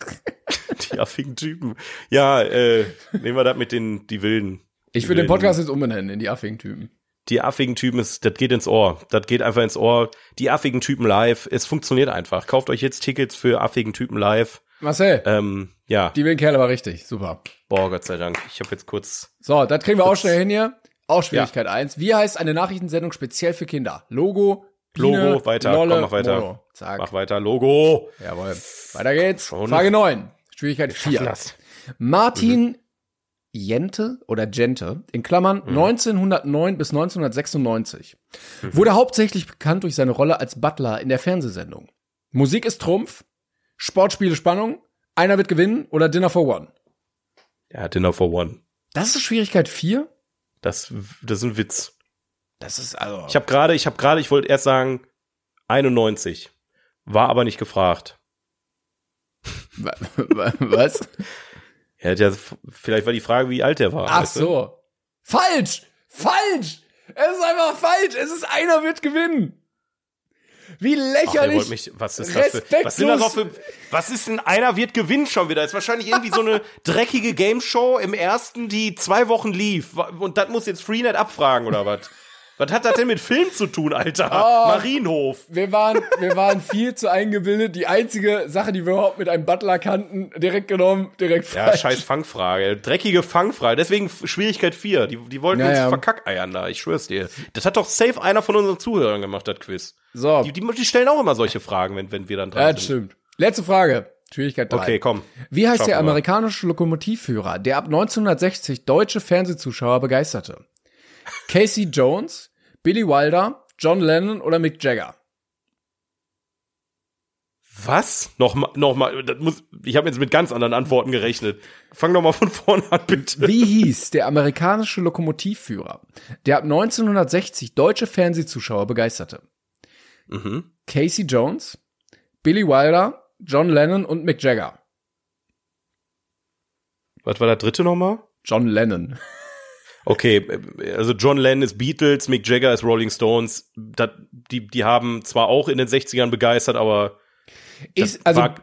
(laughs) die affigen Typen. Ja, äh, nehmen wir das mit den, die wilden. ich will den Podcast jetzt umbenennen in die affigen Typen. Die affigen Typen, ist, das geht ins Ohr. Das geht einfach ins Ohr. Die affigen Typen live. Es funktioniert einfach. Kauft euch jetzt Tickets für affigen Typen live. Marcel, Ähm, ja, die wilden Kerle war richtig. Super. boah, Gott sei Dank. Ich habe jetzt kurz. So, das kriegen wir auch schnell hin hier. Auch Schwierigkeit eins. Wie heißt eine Nachrichtensendung speziell für Kinder? Logo, Biene, Logo, weiter, Lolle, komm, mach weiter. Mono. Zack. Mach weiter. Logo. Jawohl. Weiter geht's. Schon. Frage 9. Schwierigkeit 4. Das. Martin Jente oder Gente, in Klammern 1909 bis 1996, wurde hauptsächlich bekannt durch seine Rolle als Butler in der Fernsehsendung. Musik ist Trumpf, Sportspiele Spannung, einer wird gewinnen oder Dinner for One. Ja, Dinner for One. Das ist Schwierigkeit 4? Das, das ist ein Witz. Das ist also. Ich habe gerade, ich habe gerade, ich wollte erst sagen 91, war aber nicht gefragt. (laughs) Was? Ja, vielleicht war die Frage, wie alt er war. Ach weißt du? so. Falsch! Falsch! Es ist einfach falsch! Es ist einer wird gewinnen! Wie Ach, er lächerlich! wollte mich, was ist das für, was sind das auch für, was ist denn, einer wird gewinnen schon wieder? Das ist wahrscheinlich irgendwie so eine (laughs) dreckige Game Show im ersten, die zwei Wochen lief. Und das muss jetzt Freenet abfragen, oder was? Was hat das denn mit Film zu tun, Alter? (laughs) Oh. Marienhof. wir waren, wir waren viel zu eingebildet. Die einzige Sache, die wir überhaupt mit einem Butler kannten, direkt genommen, direkt Ja, falsch. scheiß Fangfrage. Dreckige Fangfrage. Deswegen Schwierigkeit 4. Die, die wollten Ja, uns ja. verkackeiern da, ich schwör's dir. Das hat doch safe einer von unseren Zuhörern gemacht, das Quiz. So, Die, die, die stellen auch immer solche Fragen, wenn, wenn wir dann dran ja, das sind. stimmt. Letzte Frage. Schwierigkeit 3. Okay, komm. Wie heißt Schaffen der amerikanische Lokomotivführer, der ab 1960 deutsche Fernsehzuschauer begeisterte? Casey Jones, Billy Wilder, John Lennon oder Mick Jagger? Was? Nochmal, nochmal, das muss, ich habe jetzt mit ganz anderen Antworten gerechnet. Fang doch mal von vorne an, bitte. Wie hieß der amerikanische Lokomotivführer, der ab 1960 deutsche Fernsehzuschauer begeisterte? Mhm. Casey Jones, Billy Wilder, John Lennon und Mick Jagger. Was war der dritte nochmal? John Lennon. Okay, also John Lennon ist Beatles, Mick Jagger ist Rolling Stones. Das, die, die haben zwar auch in den 60ern begeistert, aber das Ich, also, war,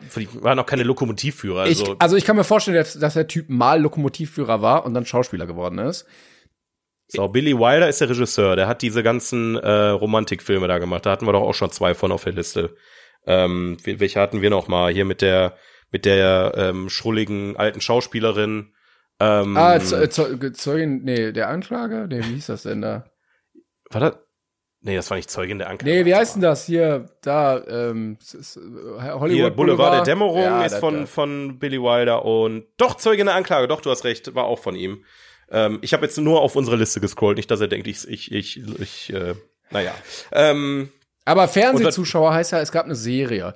waren auch keine Lokomotivführer. ich, Also, also ich kann mir vorstellen, dass, dass der Typ mal Lokomotivführer war und dann Schauspieler geworden ist. so, Billy Wilder ist der Regisseur, der hat diese ganzen äh, Romantikfilme da gemacht. Da hatten wir doch auch schon zwei von auf der Liste. Ähm, wel- welche hatten wir noch mal? Hier mit der mit der ähm, schrulligen alten Schauspielerin. Ähm, Ah, Ze- Zeugin, nee, der Anklage? Nee, wie hieß das denn da? war das? Nee, das war nicht Zeugin der Anklage. Nee, wie heißt denn das hier? Da, ähm, äh, Hollywood Hier, Boulevard der Dämmerung Ja, ist von, das. von Billy Wilder und doch Zeugin der Anklage, doch, du hast recht, war auch von ihm. Ähm, ich habe jetzt nur auf unsere Liste gescrollt, nicht, dass er denkt, ich, ich, ich, ich äh, naja. Ähm, Aber Fernsehzuschauer heißt ja, es gab eine Serie.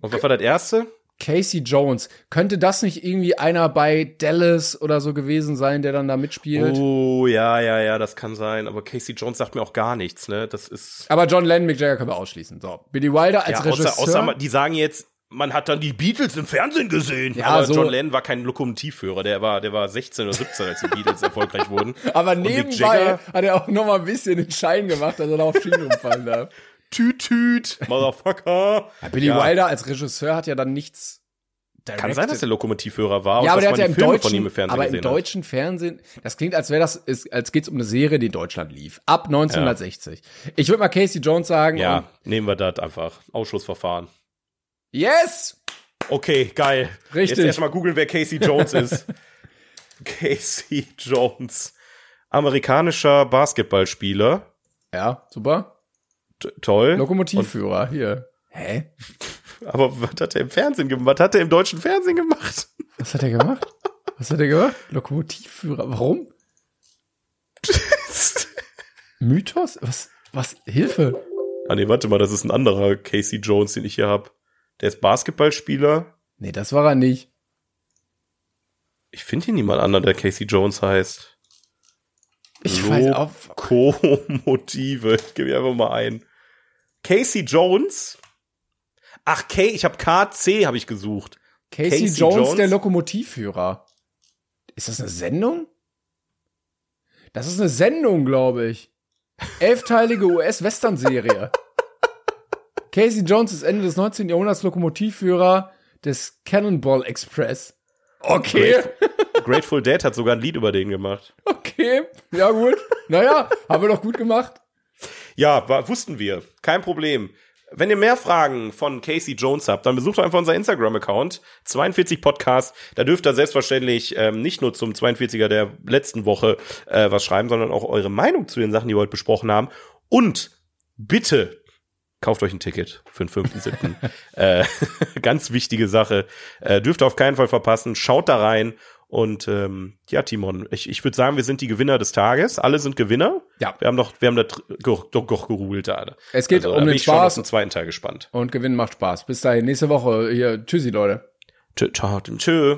und was war das erste? Casey Jones. Könnte das nicht irgendwie einer bei Dallas oder so gewesen sein, der dann da mitspielt? Oh, ja, ja, ja, das kann sein. Aber Casey Jones sagt mir auch gar nichts, ne? Das ist. Aber John Lennon, Mick Jagger können wir ausschließen. So, Billy Wilder als Ja, Regisseur. außer, außer, die sagen jetzt, man hat dann die Beatles im Fernsehen gesehen. Ja, aber so- John Lennon war kein Lokomotivführer, der war, der war 16 oder 17, als die Beatles erfolgreich wurden. (laughs) aber nebenbei Jagger- hat er auch noch mal ein bisschen den Schein gemacht, dass er da auf Schienen umfallen darf. (laughs) Tüt, tüt, Motherfucker. Ja, Billy Ja. Wilder als Regisseur hat ja dann nichts. Kann sein, dass der Lokomotivführer war ja, aber der hat ja im Filme von ihm deutschen, im Fernsehen aber im deutschen Fernsehen, das klingt, als wäre das, ist, als geht's um eine Serie, die in Deutschland lief. Ab 1960. Ich würde mal Casey Jones sagen. Ja, nehmen wir das einfach. Ausschlussverfahren. Yes! Okay, geil. Richtig. Jetzt erstmal googeln, wer Casey Jones ist. (laughs) Casey Jones. Amerikanischer Basketballspieler. Ja, super. Toll. Lokomotivführer, hier. Hä? (laughs) Aber was hat er im Fernsehen gemacht? Was hat er im deutschen Fernsehen gemacht? Was hat er gemacht? Was hat er gemacht? Lokomotivführer. Warum? (laughs) Mythos? Was? Was? Hilfe. Ah nee, warte mal, das ist ein anderer Casey Jones, den ich hier hab. Der ist Basketballspieler. Nee, das war er nicht. Ich finde hier niemand anderen, der Casey Jones heißt. Ich weiß auch. Lokomotive. Ich gebe einfach mal ein. Casey Jones. Ach, K, ich habe KC habe ich gesucht. Casey, Casey Jones, Jones? der Lokomotivführer. Ist das eine Sendung? Das ist eine Sendung, glaube ich. Elfteilige (laughs) US-Western-Serie. Casey Jones ist Ende des 19. Jahrhunderts Lokomotivführer des Cannonball Express. Okay, Grateful Dead hat sogar ein Lied über den gemacht. okay, ja gut. Naja, haben wir doch gut gemacht. Ja, war, wussten wir. Kein Problem. Wenn ihr mehr Fragen von Casey Jones habt, dann besucht einfach unser Instagram-Account, 42 Podcast. Da dürft ihr selbstverständlich ähm, nicht nur zum 42er der letzten Woche äh, was schreiben, sondern auch eure Meinung zu den Sachen, die wir heute besprochen haben. Und bitte kauft euch ein Ticket für den 5.7. (laughs) äh, (laughs) ganz wichtige Sache. Äh, dürft ihr auf keinen Fall verpassen. Schaut da rein. Und ähm, ja, Timon, ich, ich würde sagen, wir sind die Gewinner des Tages. Alle sind Gewinner. Ja. Wir haben noch, wir haben da doch, doch, doch geruhlt da. Es geht also, um bin den ich schon auf Spaß den zweiten Teil gespannt. und Gewinnen macht Spaß. Bis dahin, nächste Woche. Hier, tschüssi, Leute. Tschö, ciao, tschö.